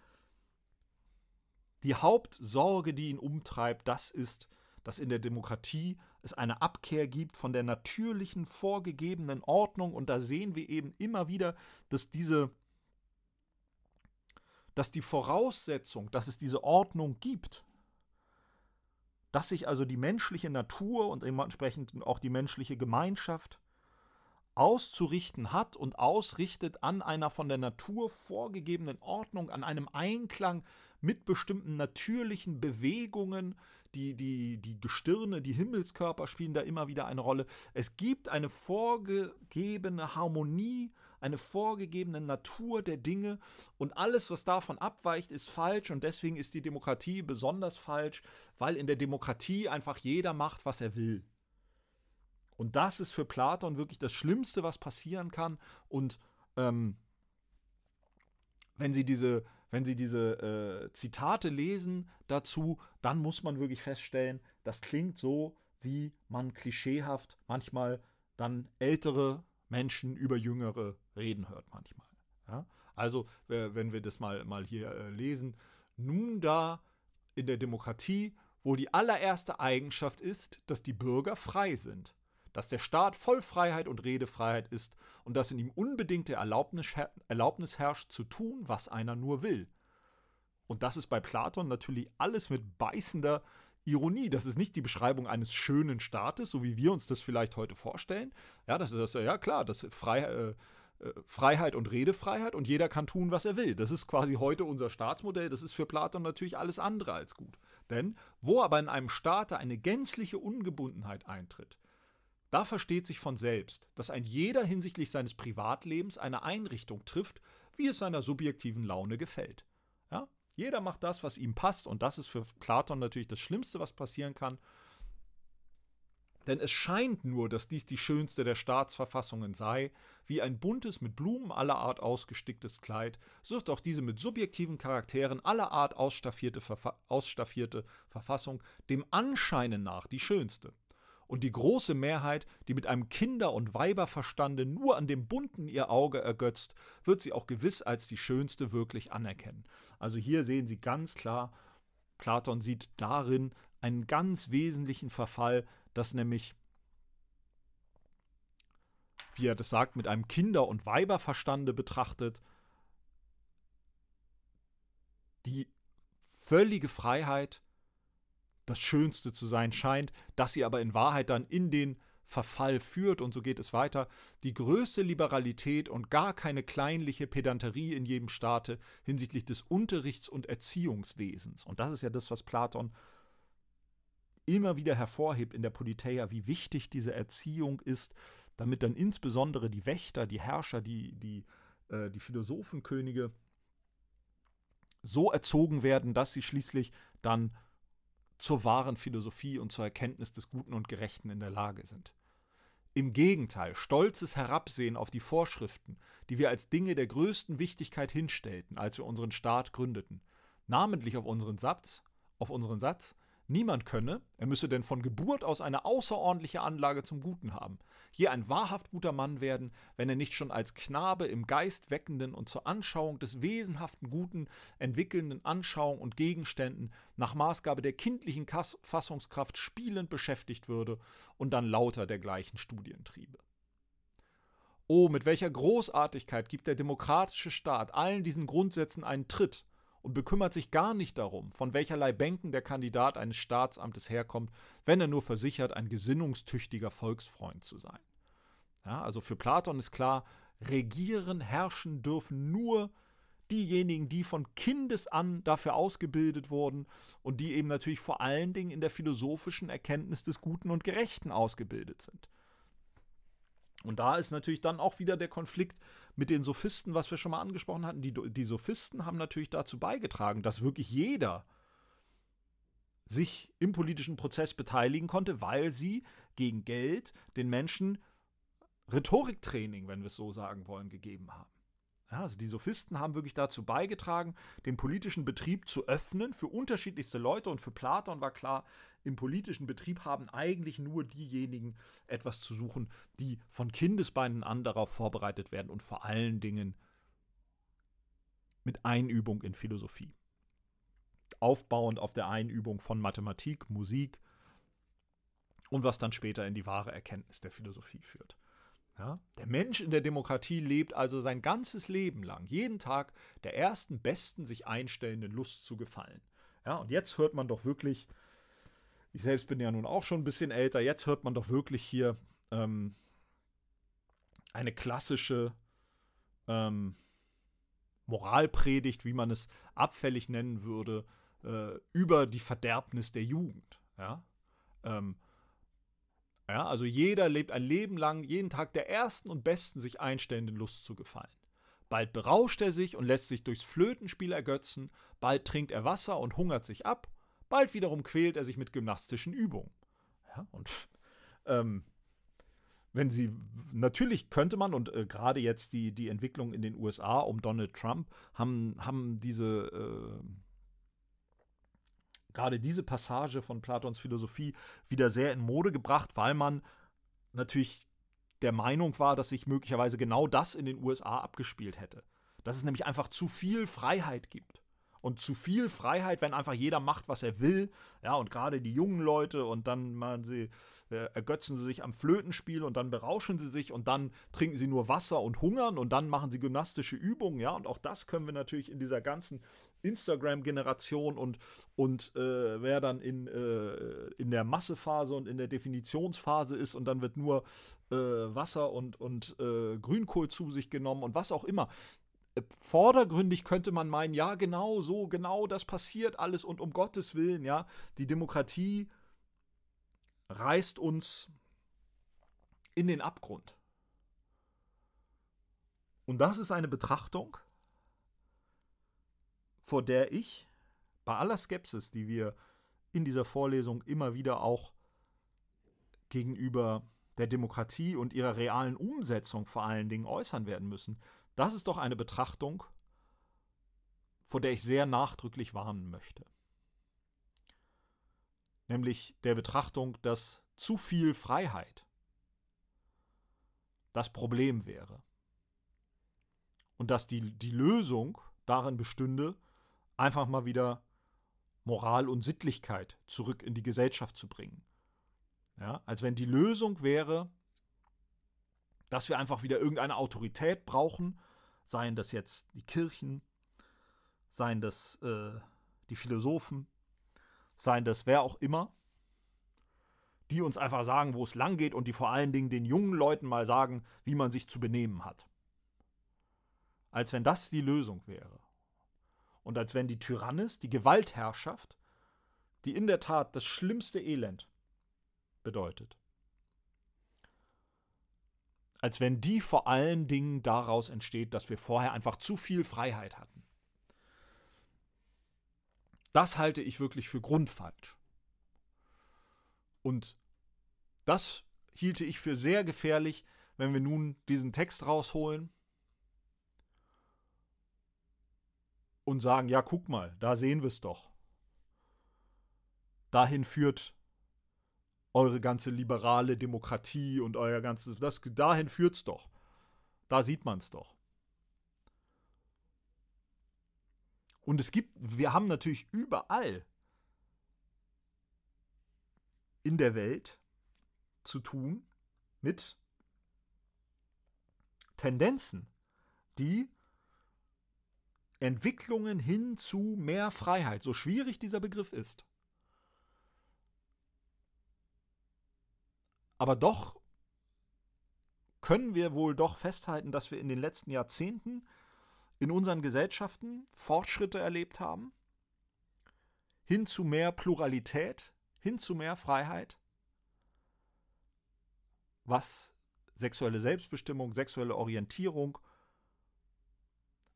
Die Hauptsorge, die ihn umtreibt, das ist, dass in der Demokratie es eine Abkehr gibt von der natürlichen, vorgegebenen Ordnung. Und da sehen wir eben immer wieder, dass diese dass die Voraussetzung, dass es diese Ordnung gibt, dass sich also die menschliche Natur und dementsprechend auch die menschliche Gemeinschaft auszurichten hat und ausrichtet an einer von der Natur vorgegebenen Ordnung, an einem Einklang mit bestimmten natürlichen Bewegungen. Die, die, die Gestirne, die Himmelskörper spielen da immer wieder eine Rolle. Es gibt eine vorgegebene Harmonie eine vorgegebene Natur der Dinge und alles, was davon abweicht, ist falsch und deswegen ist die Demokratie besonders falsch, weil in der Demokratie einfach jeder macht, was er will. Und das ist für Platon wirklich das Schlimmste, was passieren kann. Und ähm, wenn Sie diese, wenn Sie diese äh, Zitate lesen dazu, dann muss man wirklich feststellen, das klingt so, wie man klischeehaft manchmal dann ältere Menschen über Jüngere reden hört manchmal. Ja? Also, wenn wir das mal, mal hier äh, lesen, nun da in der Demokratie, wo die allererste Eigenschaft ist, dass die Bürger frei sind, dass der Staat voll Freiheit und Redefreiheit ist und dass in ihm unbedingte Erlaubnis, Erlaubnis herrscht, zu tun, was einer nur will. Und das ist bei Platon natürlich alles mit beißender Ironie. Das ist nicht die Beschreibung eines schönen Staates, so wie wir uns das vielleicht heute vorstellen. Ja, das ist ja klar, das Frei, äh, äh, Freiheit und Redefreiheit und jeder kann tun, was er will. Das ist quasi heute unser Staatsmodell. Das ist für Platon natürlich alles andere als gut. Denn wo aber in einem Staate eine gänzliche Ungebundenheit eintritt, da versteht sich von selbst, dass ein jeder hinsichtlich seines Privatlebens eine Einrichtung trifft, wie es seiner subjektiven Laune gefällt. Ja? Jeder macht das, was ihm passt, und das ist für Platon natürlich das Schlimmste, was passieren kann. Denn es scheint nur, dass dies die schönste der Staatsverfassungen sei, wie ein buntes, mit Blumen aller Art ausgesticktes Kleid, so ist auch diese mit subjektiven Charakteren aller Art ausstaffierte, Verfa ausstaffierte Verfassung dem Anscheine nach die schönste und die große Mehrheit, die mit einem Kinder- und Weiberverstande nur an dem Bunten ihr Auge ergötzt, wird sie auch gewiss als die schönste wirklich anerkennen. Also hier sehen Sie ganz klar, Platon sieht darin einen ganz wesentlichen Verfall, dass nämlich, wie er das sagt, mit einem Kinder- und Weiberverstande betrachtet, die völlige Freiheit das Schönste zu sein scheint, das sie aber in Wahrheit dann in den Verfall führt, und so geht es weiter, die größte Liberalität und gar keine kleinliche Pedanterie in jedem Staate hinsichtlich des Unterrichts und Erziehungswesens. Und das ist ja das, was Platon immer wieder hervorhebt in der Politeia, wie wichtig diese Erziehung ist, damit dann insbesondere die Wächter, die Herrscher, die, die, äh, die Philosophenkönige so erzogen werden, dass sie schließlich dann zur wahren Philosophie und zur Erkenntnis des Guten und Gerechten in der Lage sind. Im Gegenteil, stolzes Herabsehen auf die Vorschriften, die wir als Dinge der größten Wichtigkeit hinstellten, als wir unseren Staat gründeten, namentlich auf unseren Satz, auf unseren Satz, Niemand könne, er müsse denn von Geburt aus eine außerordentliche Anlage zum Guten haben, je ein wahrhaft guter Mann werden, wenn er nicht schon als Knabe im Geist weckenden und zur Anschauung des wesenhaften Guten entwickelnden Anschauung und Gegenständen nach Maßgabe der kindlichen Fassungskraft spielend beschäftigt würde und dann lauter dergleichen Studien triebe. Oh, mit welcher Großartigkeit gibt der demokratische Staat allen diesen Grundsätzen einen Tritt, und bekümmert sich gar nicht darum, von welcherlei Bänken der Kandidat eines Staatsamtes herkommt, wenn er nur versichert, ein gesinnungstüchtiger Volksfreund zu sein. Ja, also für Platon ist klar, regieren, herrschen dürfen nur diejenigen, die von Kindes an dafür ausgebildet wurden und die eben natürlich vor allen Dingen in der philosophischen Erkenntnis des Guten und Gerechten ausgebildet sind. Und da ist natürlich dann auch wieder der Konflikt mit den Sophisten, was wir schon mal angesprochen hatten. Die, die Sophisten haben natürlich dazu beigetragen, dass wirklich jeder sich im politischen Prozess beteiligen konnte, weil sie gegen Geld den Menschen Rhetoriktraining, wenn wir es so sagen wollen, gegeben haben. Ja, also die Sophisten haben wirklich dazu beigetragen, den politischen Betrieb zu öffnen für unterschiedlichste Leute und für Platon war klar, im politischen Betrieb haben eigentlich nur diejenigen etwas zu suchen, die von Kindesbeinen an darauf vorbereitet werden und vor allen Dingen mit Einübung in Philosophie. Aufbauend auf der Einübung von Mathematik, Musik und was dann später in die wahre Erkenntnis der Philosophie führt. Ja? Der Mensch in der Demokratie lebt also sein ganzes Leben lang, jeden Tag der ersten, besten sich einstellenden Lust zu gefallen. Ja, und jetzt hört man doch wirklich, ich selbst bin ja nun auch schon ein bisschen älter, jetzt hört man doch wirklich hier ähm, eine klassische ähm, Moralpredigt, wie man es abfällig nennen würde, äh, über die Verderbnis der Jugend. Ja? Ähm, ja, also jeder lebt ein Leben lang, jeden Tag der ersten und besten sich einstellenden Lust zu gefallen. Bald berauscht er sich und lässt sich durchs Flötenspiel ergötzen, bald trinkt er Wasser und hungert sich ab, bald wiederum quält er sich mit gymnastischen Übungen. Ja, und ähm, wenn sie, natürlich könnte man, und äh, gerade jetzt die, die Entwicklung in den USA um Donald Trump haben, haben diese äh, gerade diese Passage von Platons Philosophie wieder sehr in Mode gebracht, weil man natürlich der Meinung war, dass sich möglicherweise genau das in den USA abgespielt hätte. Dass es nämlich einfach zu viel Freiheit gibt und zu viel Freiheit, wenn einfach jeder macht, was er will. Ja, und gerade die jungen Leute und dann man sie, äh, ergötzen sie sich am Flötenspiel und dann berauschen sie sich und dann trinken sie nur Wasser und hungern und dann machen sie gymnastische Übungen. Ja, und auch das können wir natürlich in dieser ganzen Instagram-Generation und, und äh, wer dann in, äh, in der Massephase und in der Definitionsphase ist und dann wird nur äh, Wasser und, und äh, Grünkohl zu sich genommen und was auch immer vordergründig könnte man meinen, ja, genau so, genau das passiert alles und um Gottes Willen, ja, die Demokratie reißt uns in den Abgrund. Und das ist eine Betrachtung, vor der ich bei aller Skepsis, die wir in dieser Vorlesung immer wieder auch gegenüber der Demokratie und ihrer realen Umsetzung vor allen Dingen äußern werden müssen, das ist doch eine Betrachtung, vor der ich sehr nachdrücklich warnen möchte. Nämlich der Betrachtung, dass zu viel Freiheit das Problem wäre. Und dass die, die Lösung darin bestünde, einfach mal wieder Moral und Sittlichkeit zurück in die Gesellschaft zu bringen. Ja, als wenn die Lösung wäre, dass wir einfach wieder irgendeine Autorität brauchen, seien das jetzt die Kirchen, seien das äh, die Philosophen, seien das wer auch immer, die uns einfach sagen, wo es lang geht und die vor allen Dingen den jungen Leuten mal sagen, wie man sich zu benehmen hat. Als wenn das die Lösung wäre. Und als wenn die Tyrannis, die Gewaltherrschaft, die in der Tat das schlimmste Elend bedeutet, als wenn die vor allen Dingen daraus entsteht, dass wir vorher einfach zu viel Freiheit hatten. Das halte ich wirklich für grundfalsch. Und das hielte ich für sehr gefährlich, wenn wir nun diesen Text rausholen und sagen, ja, guck mal, da sehen wir es doch. Dahin führt eure ganze liberale Demokratie und euer ganzes, das, dahin führt's doch. Da sieht man es doch. Und es gibt, wir haben natürlich überall in der Welt zu tun mit Tendenzen, die Entwicklungen hin zu mehr Freiheit, so schwierig dieser Begriff ist, Aber doch können wir wohl doch festhalten, dass wir in den letzten Jahrzehnten in unseren Gesellschaften Fortschritte erlebt haben, hin zu mehr Pluralität, hin zu mehr Freiheit, was sexuelle Selbstbestimmung, sexuelle Orientierung,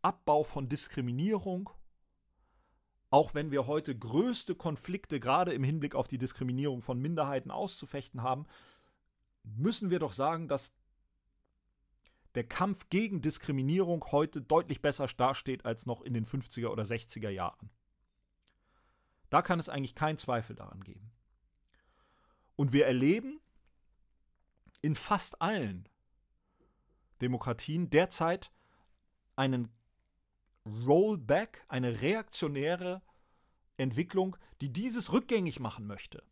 Abbau von Diskriminierung, auch wenn wir heute größte Konflikte gerade im Hinblick auf die Diskriminierung von Minderheiten auszufechten haben, müssen wir doch sagen, dass der Kampf gegen Diskriminierung heute deutlich besser dasteht als noch in den 50er oder 60er Jahren. Da kann es eigentlich keinen Zweifel daran geben. Und wir erleben in fast allen Demokratien derzeit einen Rollback, eine reaktionäre Entwicklung, die dieses rückgängig machen möchte.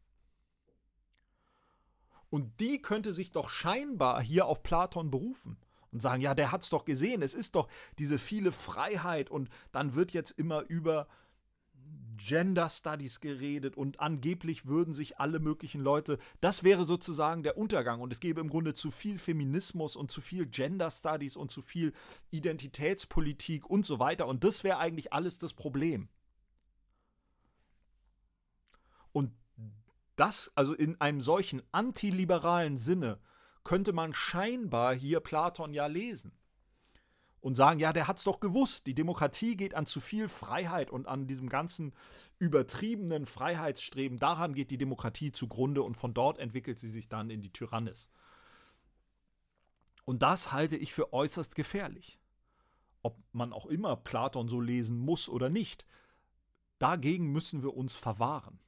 Und die könnte sich doch scheinbar hier auf Platon berufen und sagen, ja, der hat es doch gesehen, es ist doch diese viele Freiheit und dann wird jetzt immer über Gender Studies geredet und angeblich würden sich alle möglichen Leute, das wäre sozusagen der Untergang. Und es gäbe im Grunde zu viel Feminismus und zu viel Gender Studies und zu viel Identitätspolitik und so weiter. Und das wäre eigentlich alles das Problem. Und das, also in einem solchen antiliberalen Sinne, könnte man scheinbar hier Platon ja lesen und sagen, ja, der hat es doch gewusst, die Demokratie geht an zu viel Freiheit und an diesem ganzen übertriebenen Freiheitsstreben, daran geht die Demokratie zugrunde und von dort entwickelt sie sich dann in die Tyrannis. Und das halte ich für äußerst gefährlich. Ob man auch immer Platon so lesen muss oder nicht, dagegen müssen wir uns verwahren.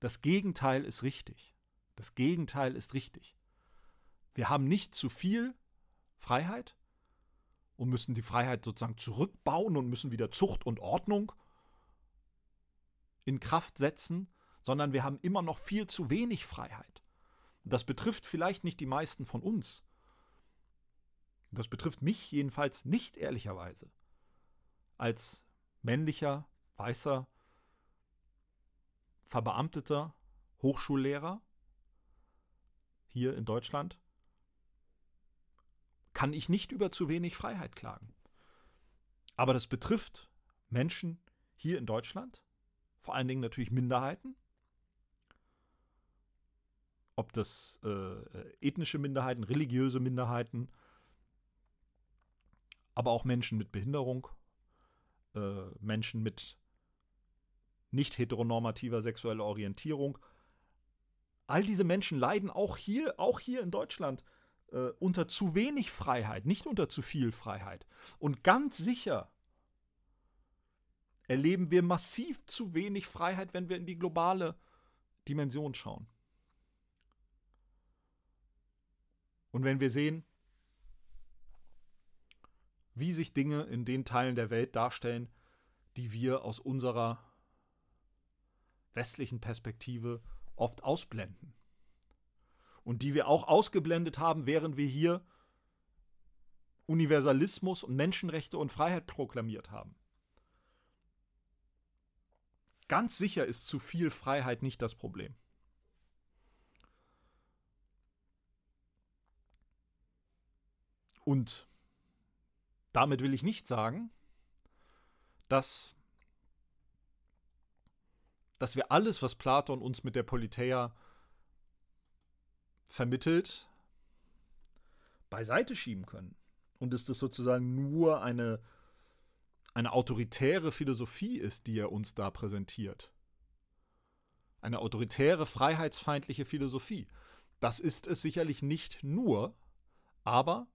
Das Gegenteil ist richtig. Das Gegenteil ist richtig. Wir haben nicht zu viel Freiheit und müssen die Freiheit sozusagen zurückbauen und müssen wieder Zucht und Ordnung in Kraft setzen, sondern wir haben immer noch viel zu wenig Freiheit. Das betrifft vielleicht nicht die meisten von uns. Das betrifft mich jedenfalls nicht ehrlicherweise. Als männlicher, weißer, verbeamteter Hochschullehrer hier in Deutschland kann ich nicht über zu wenig Freiheit klagen. Aber das betrifft Menschen hier in Deutschland, vor allen Dingen natürlich Minderheiten, ob das äh, ethnische Minderheiten, religiöse Minderheiten, aber auch Menschen mit Behinderung, äh, Menschen mit nicht heteronormativer sexueller Orientierung. All diese Menschen leiden auch hier, auch hier in Deutschland äh, unter zu wenig Freiheit, nicht unter zu viel Freiheit. Und ganz sicher erleben wir massiv zu wenig Freiheit, wenn wir in die globale Dimension schauen. Und wenn wir sehen, wie sich Dinge in den Teilen der Welt darstellen, die wir aus unserer westlichen Perspektive oft ausblenden und die wir auch ausgeblendet haben, während wir hier Universalismus und Menschenrechte und Freiheit proklamiert haben. Ganz sicher ist zu viel Freiheit nicht das Problem. Und damit will ich nicht sagen, dass dass wir alles, was Platon uns mit der Politeia vermittelt, beiseite schieben können. Und dass das sozusagen nur eine, eine autoritäre Philosophie ist, die er uns da präsentiert. Eine autoritäre, freiheitsfeindliche Philosophie. Das ist es sicherlich nicht nur, aber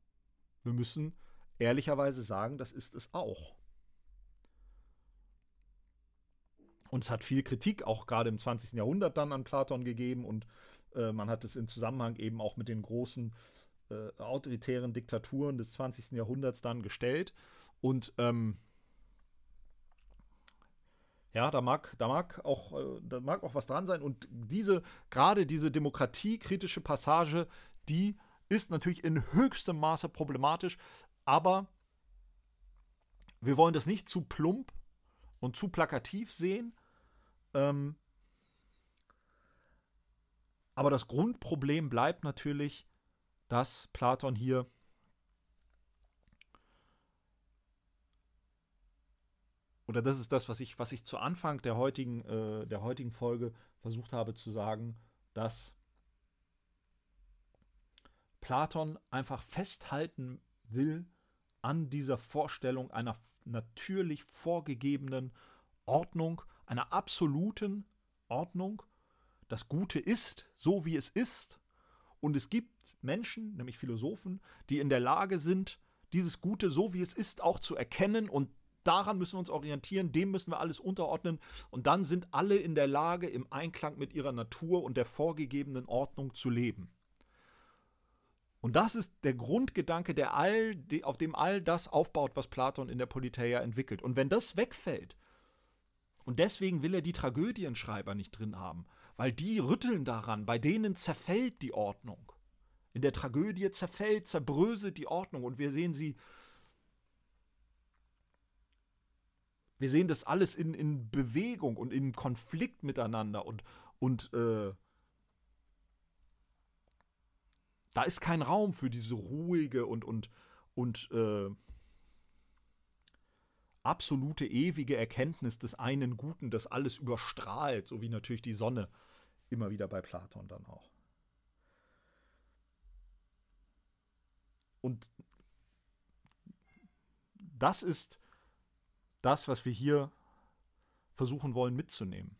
wir müssen ehrlicherweise sagen, das ist es auch. Und es hat viel Kritik auch gerade im 20. Jahrhundert dann an Platon gegeben und äh, man hat es im Zusammenhang eben auch mit den großen äh, autoritären Diktaturen des 20. Jahrhunderts dann gestellt. Und ähm, ja, da mag, da mag auch, äh, da mag auch was dran sein. Und diese, gerade diese demokratiekritische Passage, die ist natürlich in höchstem Maße problematisch, aber wir wollen das nicht zu plump und zu plakativ sehen, ähm, aber das Grundproblem bleibt natürlich, dass Platon hier oder das ist das, was ich, was ich zu Anfang der heutigen, äh, der heutigen Folge versucht habe zu sagen, dass Platon einfach festhalten will an dieser Vorstellung einer natürlich vorgegebenen Ordnung, einer absoluten Ordnung. Das Gute ist so, wie es ist. Und es gibt Menschen, nämlich Philosophen, die in der Lage sind, dieses Gute so, wie es ist, auch zu erkennen und daran müssen wir uns orientieren, dem müssen wir alles unterordnen und dann sind alle in der Lage, im Einklang mit ihrer Natur und der vorgegebenen Ordnung zu leben. Und das ist der Grundgedanke, der all, auf dem all das aufbaut, was Platon in der Politeia entwickelt. Und wenn das wegfällt, und deswegen will er die Tragödienschreiber nicht drin haben, weil die rütteln daran, bei denen zerfällt die Ordnung. In der Tragödie zerfällt, zerbröselt die Ordnung und wir sehen sie. Wir sehen das alles in, in Bewegung und in Konflikt miteinander und, und äh, Da ist kein Raum für diese ruhige und, und, und äh, absolute ewige Erkenntnis des einen Guten, das alles überstrahlt, so wie natürlich die Sonne immer wieder bei Platon dann auch. Und das ist das, was wir hier versuchen wollen mitzunehmen.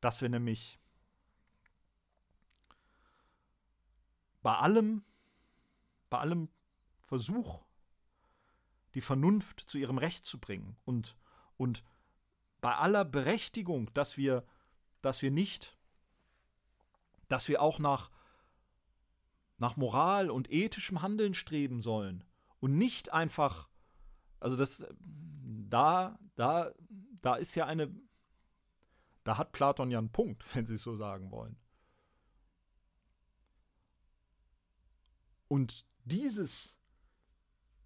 Dass wir nämlich bei allem, bei allem Versuch, die Vernunft zu ihrem Recht zu bringen und, und bei aller Berechtigung, dass wir, dass wir nicht, dass wir auch nach, nach Moral und ethischem Handeln streben sollen und nicht einfach, also das, da, da, da ist ja eine, da hat Platon ja einen Punkt, [laughs] wenn Sie es so sagen wollen. Und dieses,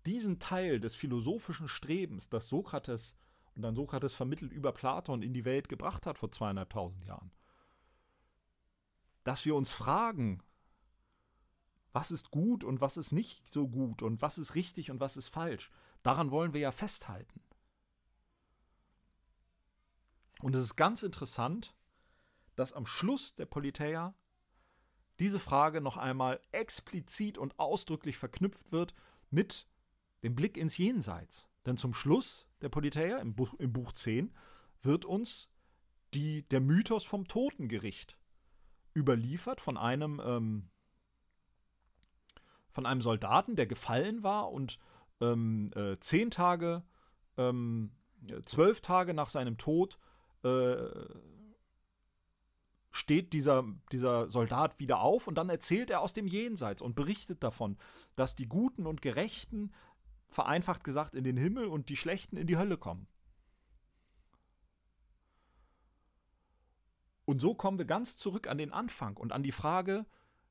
diesen Teil des philosophischen Strebens, das Sokrates und dann Sokrates vermittelt über Platon in die Welt gebracht hat vor zweieinhalbtausend Jahren, dass wir uns fragen, was ist gut und was ist nicht so gut und was ist richtig und was ist falsch, daran wollen wir ja festhalten. Und es ist ganz interessant, dass am Schluss der Politeia diese Frage noch einmal explizit und ausdrücklich verknüpft wird mit dem Blick ins Jenseits. Denn zum Schluss der Politeia im Buch, im Buch 10 wird uns die, der Mythos vom Totengericht überliefert von einem, ähm, von einem Soldaten, der gefallen war und ähm, äh, zehn Tage, ähm, zwölf Tage nach seinem Tod äh, steht dieser, dieser Soldat wieder auf und dann erzählt er aus dem Jenseits und berichtet davon, dass die Guten und Gerechten, vereinfacht gesagt, in den Himmel und die Schlechten in die Hölle kommen. Und so kommen wir ganz zurück an den Anfang und an die Frage,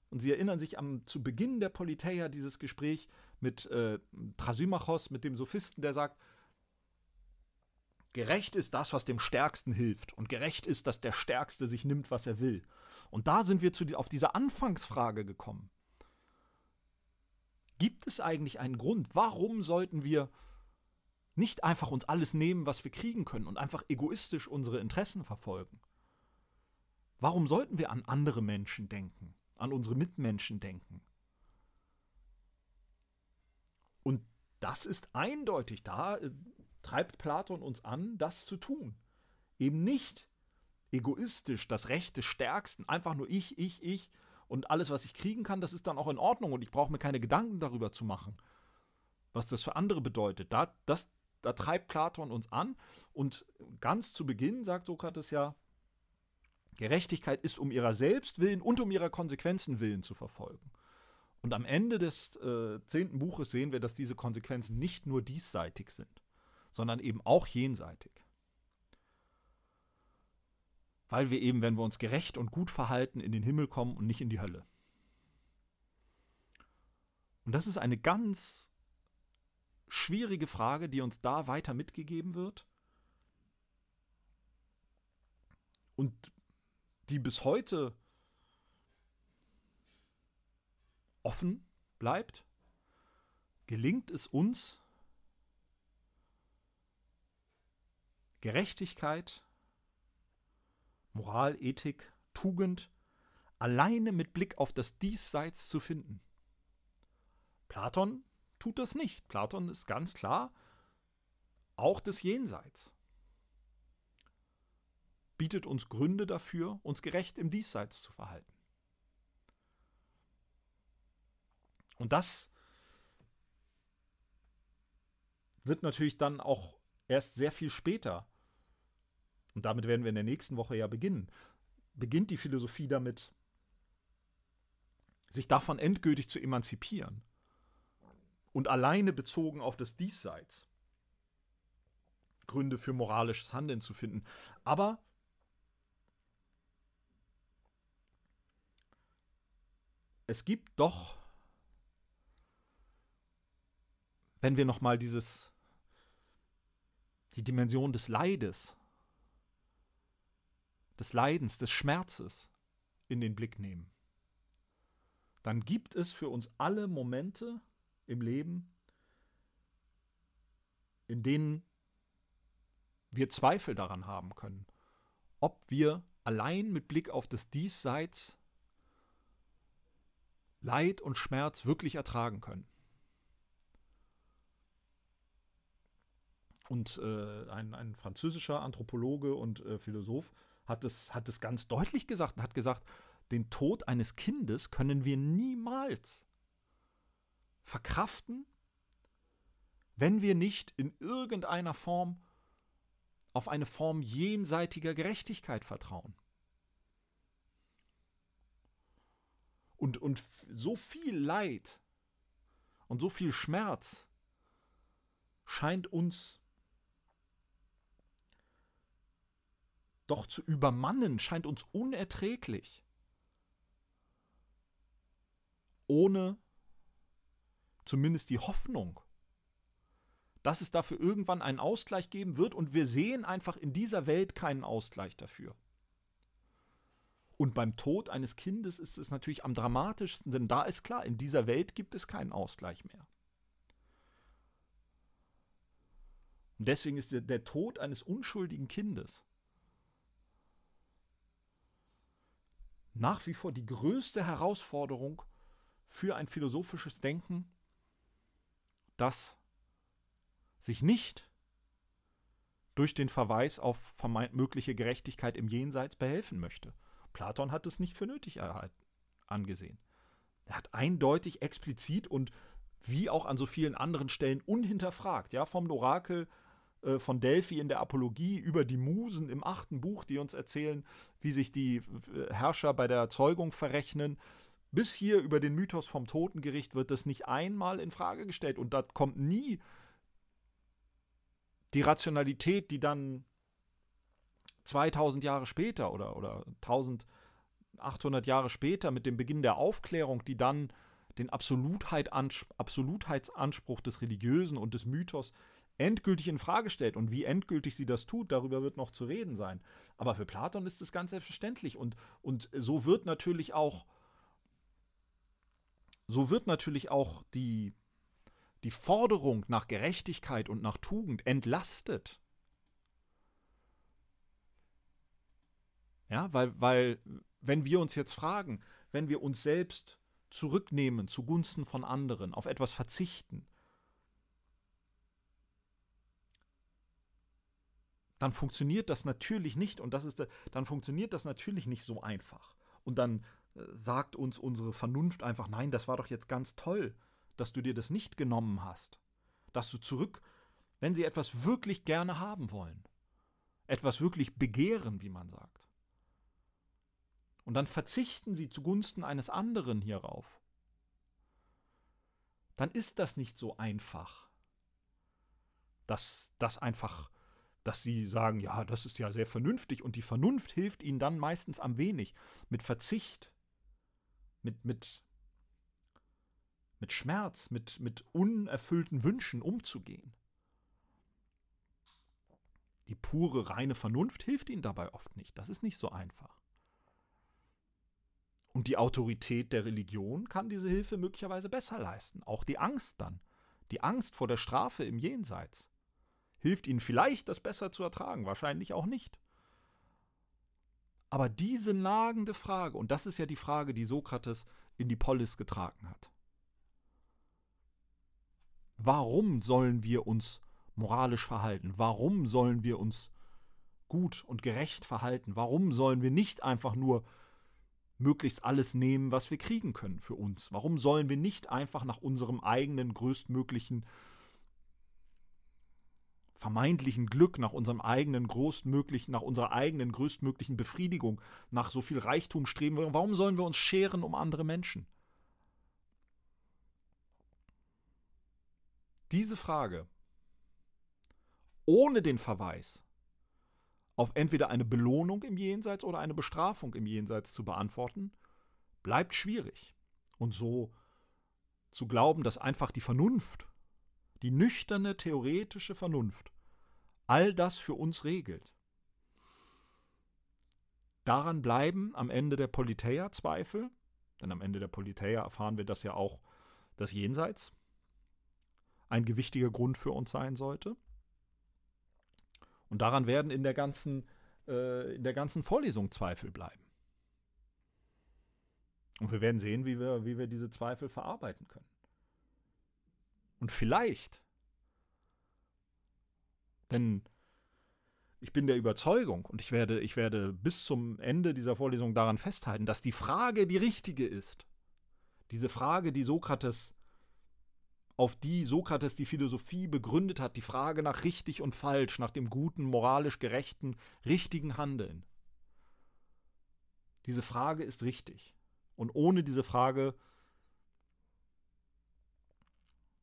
und Sie erinnern sich am, zu Beginn der Politeia dieses Gespräch mit äh, Thrasymachos, mit dem Sophisten, der sagt, Gerecht ist das, was dem Stärksten hilft. Und gerecht ist, dass der Stärkste sich nimmt, was er will. Und da sind wir zu, auf diese Anfangsfrage gekommen. Gibt es eigentlich einen Grund? Warum sollten wir nicht einfach uns alles nehmen, was wir kriegen können und einfach egoistisch unsere Interessen verfolgen? Warum sollten wir an andere Menschen denken, an unsere Mitmenschen denken? Und das ist eindeutig da äh, treibt Platon uns an, das zu tun. Eben nicht egoistisch, das Recht des Stärksten, einfach nur ich, ich, ich und alles, was ich kriegen kann, das ist dann auch in Ordnung und ich brauche mir keine Gedanken darüber zu machen, was das für andere bedeutet. Da, das, da treibt Platon uns an und ganz zu Beginn sagt Sokrates ja, Gerechtigkeit ist um ihrer selbst willen und um ihrer Konsequenzen willen zu verfolgen. Und am Ende des äh, zehnten Buches sehen wir, dass diese Konsequenzen nicht nur diesseitig sind sondern eben auch jenseitig. Weil wir eben, wenn wir uns gerecht und gut verhalten, in den Himmel kommen und nicht in die Hölle. Und das ist eine ganz schwierige Frage, die uns da weiter mitgegeben wird und die bis heute offen bleibt. Gelingt es uns, Gerechtigkeit, Moral, Ethik, Tugend alleine mit Blick auf das Diesseits zu finden. Platon tut das nicht. Platon ist ganz klar auch des Jenseits. Bietet uns Gründe dafür, uns gerecht im Diesseits zu verhalten. Und das wird natürlich dann auch erst sehr viel später, und damit werden wir in der nächsten Woche ja beginnen, beginnt die Philosophie damit, sich davon endgültig zu emanzipieren und alleine bezogen auf das Diesseits Gründe für moralisches Handeln zu finden. Aber es gibt doch, wenn wir noch mal dieses die Dimension des Leides, des Leidens, des Schmerzes in den Blick nehmen, dann gibt es für uns alle Momente, im Leben, in denen wir Zweifel daran haben können, ob wir allein mit Blick auf das Diesseits Leid und Schmerz wirklich ertragen können. Und äh, ein, ein, französischer Anthropologe und äh, Philosoph hat es, hat es ganz deutlich gesagt und hat gesagt, den Tod eines Kindes können wir niemals verkraften, wenn wir nicht in irgendeiner Form auf eine Form jenseitiger Gerechtigkeit vertrauen. Und, und so viel Leid und so viel Schmerz scheint uns doch zu übermannen, scheint uns unerträglich. Ohne zumindest die Hoffnung, dass es dafür irgendwann einen Ausgleich geben wird und wir sehen einfach in dieser Welt keinen Ausgleich dafür. Und beim Tod eines Kindes ist es natürlich am dramatischsten, denn da ist klar, in dieser Welt gibt es keinen Ausgleich mehr. Und deswegen ist der, der Tod eines unschuldigen Kindes nach wie vor die größte Herausforderung für ein philosophisches Denken das sich nicht durch den Verweis auf vermeint mögliche Gerechtigkeit im Jenseits behelfen möchte. Platon hat es nicht für nötig angesehen. Er hat eindeutig, explizit und wie auch an so vielen anderen Stellen unhinterfragt, ja, vom Orakel äh, von Delphi in der Apologie über die Musen im achten Buch, die uns erzählen, wie sich die äh, Herrscher bei der Zeugung verrechnen, bis hier über den Mythos vom Totengericht wird das nicht einmal in Frage gestellt. Und da kommt nie die Rationalität, die dann 2000 Jahre später oder, oder 1800 Jahre später mit dem Beginn der Aufklärung, die dann den Absolutheit, Absolutheitsanspruch des Religiösen und des Mythos endgültig in Frage stellt. Und wie endgültig sie das tut, darüber wird noch zu reden sein. Aber für Platon ist es ganz selbstverständlich. Und, und so wird natürlich auch so wird natürlich auch die, die Forderung nach Gerechtigkeit und nach Tugend entlastet. Ja, weil, weil, wenn wir uns jetzt fragen, wenn wir uns selbst zurücknehmen zugunsten von anderen, auf etwas verzichten, dann funktioniert das natürlich nicht und das ist dann funktioniert das natürlich nicht so einfach. Und dann sagt uns unsere Vernunft einfach, nein, das war doch jetzt ganz toll, dass du dir das nicht genommen hast. Dass du zurück, wenn sie etwas wirklich gerne haben wollen, etwas wirklich begehren, wie man sagt. Und dann verzichten sie zugunsten eines anderen hierauf. Dann ist das nicht so einfach. Dass das einfach dass sie sagen, ja, das ist ja sehr vernünftig und die Vernunft hilft ihnen dann meistens am wenig. Mit Verzicht mit, mit, mit Schmerz, mit, mit unerfüllten Wünschen umzugehen. Die pure, reine Vernunft hilft ihnen dabei oft nicht. Das ist nicht so einfach. Und die Autorität der Religion kann diese Hilfe möglicherweise besser leisten. Auch die Angst dann. Die Angst vor der Strafe im Jenseits hilft ihnen vielleicht, das besser zu ertragen, wahrscheinlich auch nicht. Aber diese nagende Frage, und das ist ja die Frage, die Sokrates in die Polis getragen hat. Warum sollen wir uns moralisch verhalten? Warum sollen wir uns gut und gerecht verhalten? Warum sollen wir nicht einfach nur möglichst alles nehmen, was wir kriegen können für uns? Warum sollen wir nicht einfach nach unserem eigenen größtmöglichen vermeintlichen Glück, nach unserem eigenen größtmöglichen, nach unserer eigenen größtmöglichen Befriedigung, nach so viel Reichtum streben? Warum sollen wir uns scheren um andere Menschen? Diese Frage ohne den Verweis auf entweder eine Belohnung im Jenseits oder eine Bestrafung im Jenseits zu beantworten, bleibt schwierig. Und so zu glauben, dass einfach die Vernunft, die nüchterne theoretische Vernunft, all das für uns regelt. Daran bleiben am Ende der Politeia Zweifel, denn am Ende der Politeia erfahren wir, dass ja auch das Jenseits ein gewichtiger Grund für uns sein sollte. Und daran werden in der ganzen, äh, in der ganzen Vorlesung Zweifel bleiben. Und wir werden sehen, wie wir, wie wir diese Zweifel verarbeiten können. Und vielleicht, denn ich bin der Überzeugung und ich werde, ich werde bis zum Ende dieser Vorlesung daran festhalten, dass die Frage die richtige ist. Diese Frage, die Sokrates auf die Sokrates die Philosophie begründet hat, die Frage nach richtig und falsch, nach dem guten, moralisch gerechten, richtigen Handeln. Diese Frage ist richtig. Und ohne diese Frage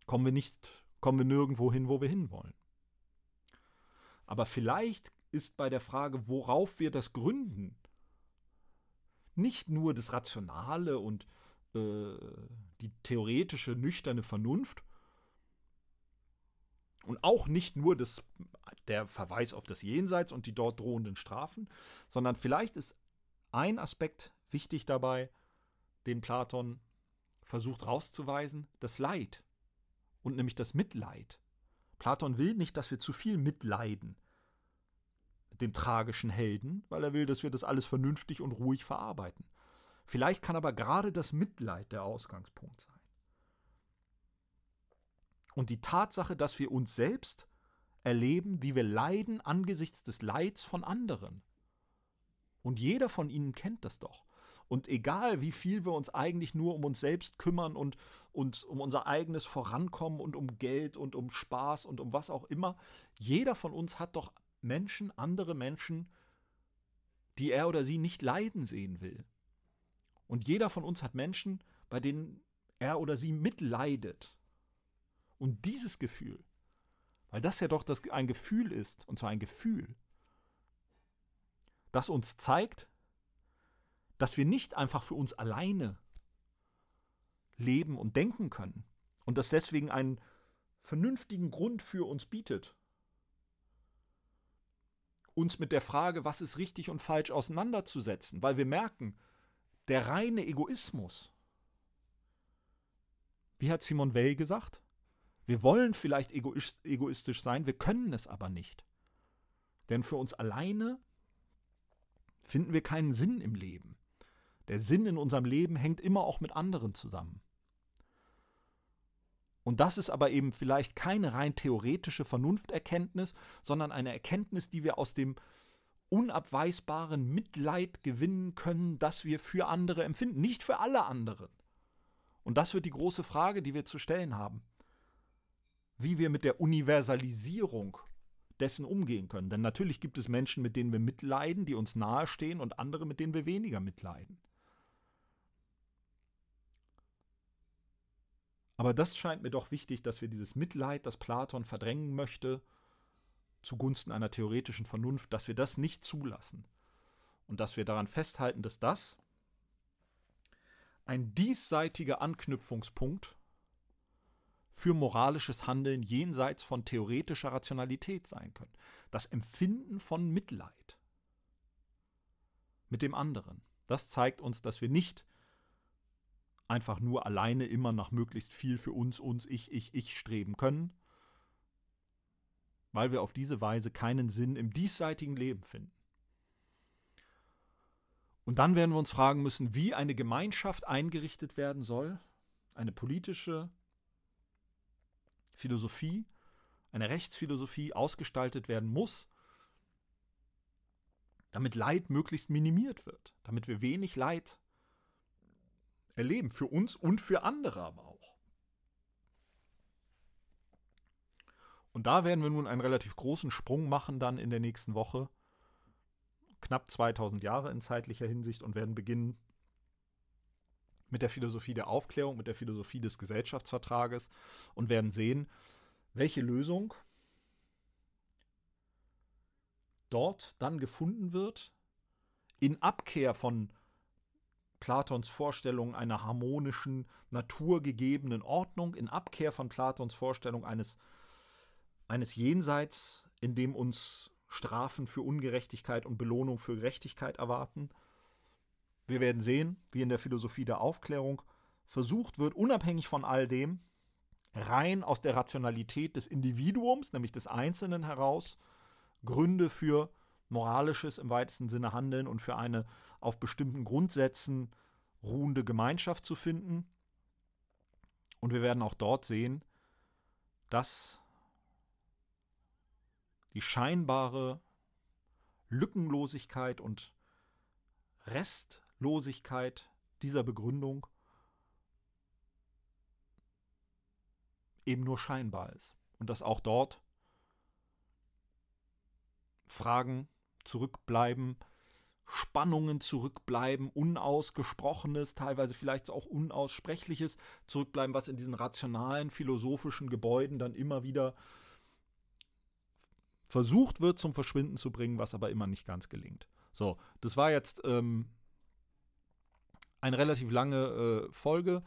kommen wir nicht, kommen wir nirgendwo hin, wo wir hinwollen. Aber vielleicht ist bei der Frage, worauf wir das gründen, nicht nur das Rationale und äh, die theoretische, nüchterne Vernunft und auch nicht nur das, der Verweis auf das Jenseits und die dort drohenden Strafen, sondern vielleicht ist ein Aspekt wichtig dabei, den Platon versucht rauszuweisen, das Leid und nämlich das Mitleid. Platon will nicht, dass wir zu viel mitleiden mit dem tragischen Helden, weil er will, dass wir das alles vernünftig und ruhig verarbeiten. Vielleicht kann aber gerade das Mitleid der Ausgangspunkt sein. Und die Tatsache, dass wir uns selbst erleben, wie wir leiden angesichts des Leids von anderen. Und jeder von ihnen kennt das doch. Und egal, wie viel wir uns eigentlich nur um uns selbst kümmern und uns um unser eigenes Vorankommen und um Geld und um Spaß und um was auch immer, jeder von uns hat doch Menschen, andere Menschen, die er oder sie nicht leiden sehen will. Und jeder von uns hat Menschen, bei denen er oder sie mitleidet. Und dieses Gefühl, weil das ja doch das, ein Gefühl ist, und zwar ein Gefühl, das uns zeigt, dass wir nicht einfach für uns alleine leben und denken können und das deswegen einen vernünftigen Grund für uns bietet, uns mit der Frage, was ist richtig und falsch auseinanderzusetzen, weil wir merken, der reine Egoismus. Wie hat Simon Weil gesagt? Wir wollen vielleicht egoistisch sein, wir können es aber nicht. Denn für uns alleine finden wir keinen Sinn im Leben. Der Sinn in unserem Leben hängt immer auch mit anderen zusammen. Und das ist aber eben vielleicht keine rein theoretische Vernunfterkenntnis, sondern eine Erkenntnis, die wir aus dem unabweisbaren Mitleid gewinnen können, das wir für andere empfinden, nicht für alle anderen. Und das wird die große Frage, die wir zu stellen haben. Wie wir mit der Universalisierung dessen umgehen können. Denn natürlich gibt es Menschen, mit denen wir mitleiden, die uns nahestehen und andere, mit denen wir weniger mitleiden. Aber das scheint mir doch wichtig, dass wir dieses Mitleid, das Platon verdrängen möchte, zugunsten einer theoretischen Vernunft, dass wir das nicht zulassen und dass wir daran festhalten, dass das ein diesseitiger Anknüpfungspunkt für moralisches Handeln jenseits von theoretischer Rationalität sein können. Das Empfinden von Mitleid mit dem anderen. Das zeigt uns, dass wir nicht einfach nur alleine immer nach möglichst viel für uns, uns, ich, ich, ich streben können, weil wir auf diese Weise keinen Sinn im diesseitigen Leben finden. Und dann werden wir uns fragen müssen, wie eine Gemeinschaft eingerichtet werden soll, eine politische Philosophie, eine Rechtsphilosophie ausgestaltet werden muss, damit Leid möglichst minimiert wird, damit wir wenig Leid erleben, für uns und für andere aber auch. Und da werden wir nun einen relativ großen Sprung machen dann in der nächsten Woche, knapp 2000 Jahre in zeitlicher Hinsicht und werden beginnen mit der Philosophie der Aufklärung, mit der Philosophie des Gesellschaftsvertrages und werden sehen, welche Lösung dort dann gefunden wird, in Abkehr von Platons Vorstellung einer harmonischen, naturgegebenen Ordnung, in Abkehr von Platons Vorstellung eines, eines Jenseits, in dem uns Strafen für Ungerechtigkeit und Belohnung für Gerechtigkeit erwarten. Wir werden sehen, wie in der Philosophie der Aufklärung versucht wird, unabhängig von all dem, rein aus der Rationalität des Individuums, nämlich des Einzelnen heraus, Gründe für moralisches im weitesten Sinne Handeln und für eine auf bestimmten Grundsätzen ruhende Gemeinschaft zu finden. Und wir werden auch dort sehen, dass die scheinbare Lückenlosigkeit und Restlosigkeit dieser Begründung eben nur scheinbar ist. Und dass auch dort Fragen zurückbleiben, Spannungen zurückbleiben, Unausgesprochenes, teilweise vielleicht auch Unaussprechliches zurückbleiben, was in diesen rationalen, philosophischen Gebäuden dann immer wieder versucht wird zum Verschwinden zu bringen, was aber immer nicht ganz gelingt. So, das war jetzt ähm, eine relativ lange äh, Folge.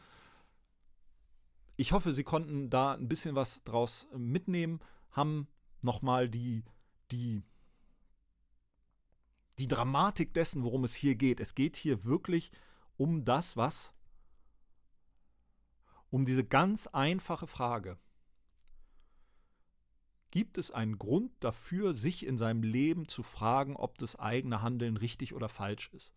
Ich hoffe, Sie konnten da ein bisschen was draus mitnehmen, haben nochmal die, die die Dramatik dessen, worum es hier geht. Es geht hier wirklich um das, was, um diese ganz einfache Frage. Gibt es einen Grund dafür, sich in seinem Leben zu fragen, ob das eigene Handeln richtig oder falsch ist?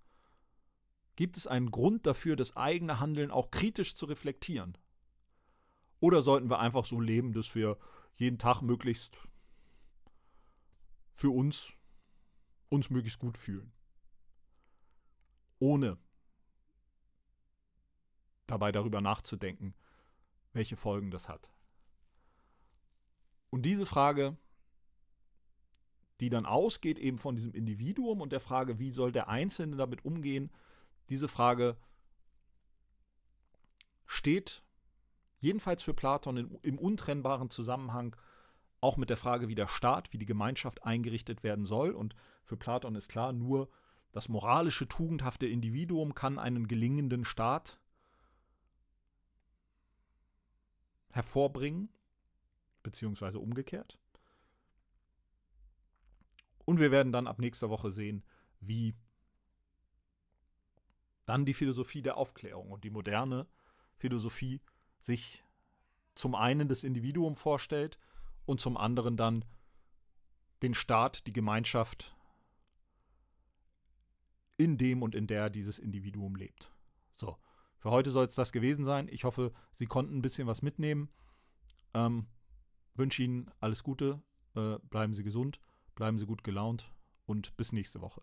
Gibt es einen Grund dafür, das eigene Handeln auch kritisch zu reflektieren? Oder sollten wir einfach so leben, dass wir jeden Tag möglichst für uns uns möglichst gut fühlen. Ohne dabei darüber nachzudenken, welche Folgen das hat. Und diese Frage, die dann ausgeht eben von diesem Individuum und der Frage, wie soll der Einzelne damit umgehen, diese Frage steht jedenfalls für Platon im untrennbaren Zusammenhang auch mit der Frage, wie der Staat, wie die Gemeinschaft eingerichtet werden soll. Und für Platon ist klar, nur das moralische, tugendhafte Individuum kann einen gelingenden Staat hervorbringen, beziehungsweise umgekehrt. Und wir werden dann ab nächster Woche sehen, wie dann die Philosophie der Aufklärung und die moderne Philosophie sich zum einen das Individuum vorstellt und zum anderen dann den Staat, die Gemeinschaft, in dem und in der dieses Individuum lebt. So, für heute soll es das gewesen sein. Ich hoffe, Sie konnten ein bisschen was mitnehmen. Ähm, wünsche Ihnen alles Gute, äh, bleiben Sie gesund, bleiben Sie gut gelaunt und bis nächste Woche.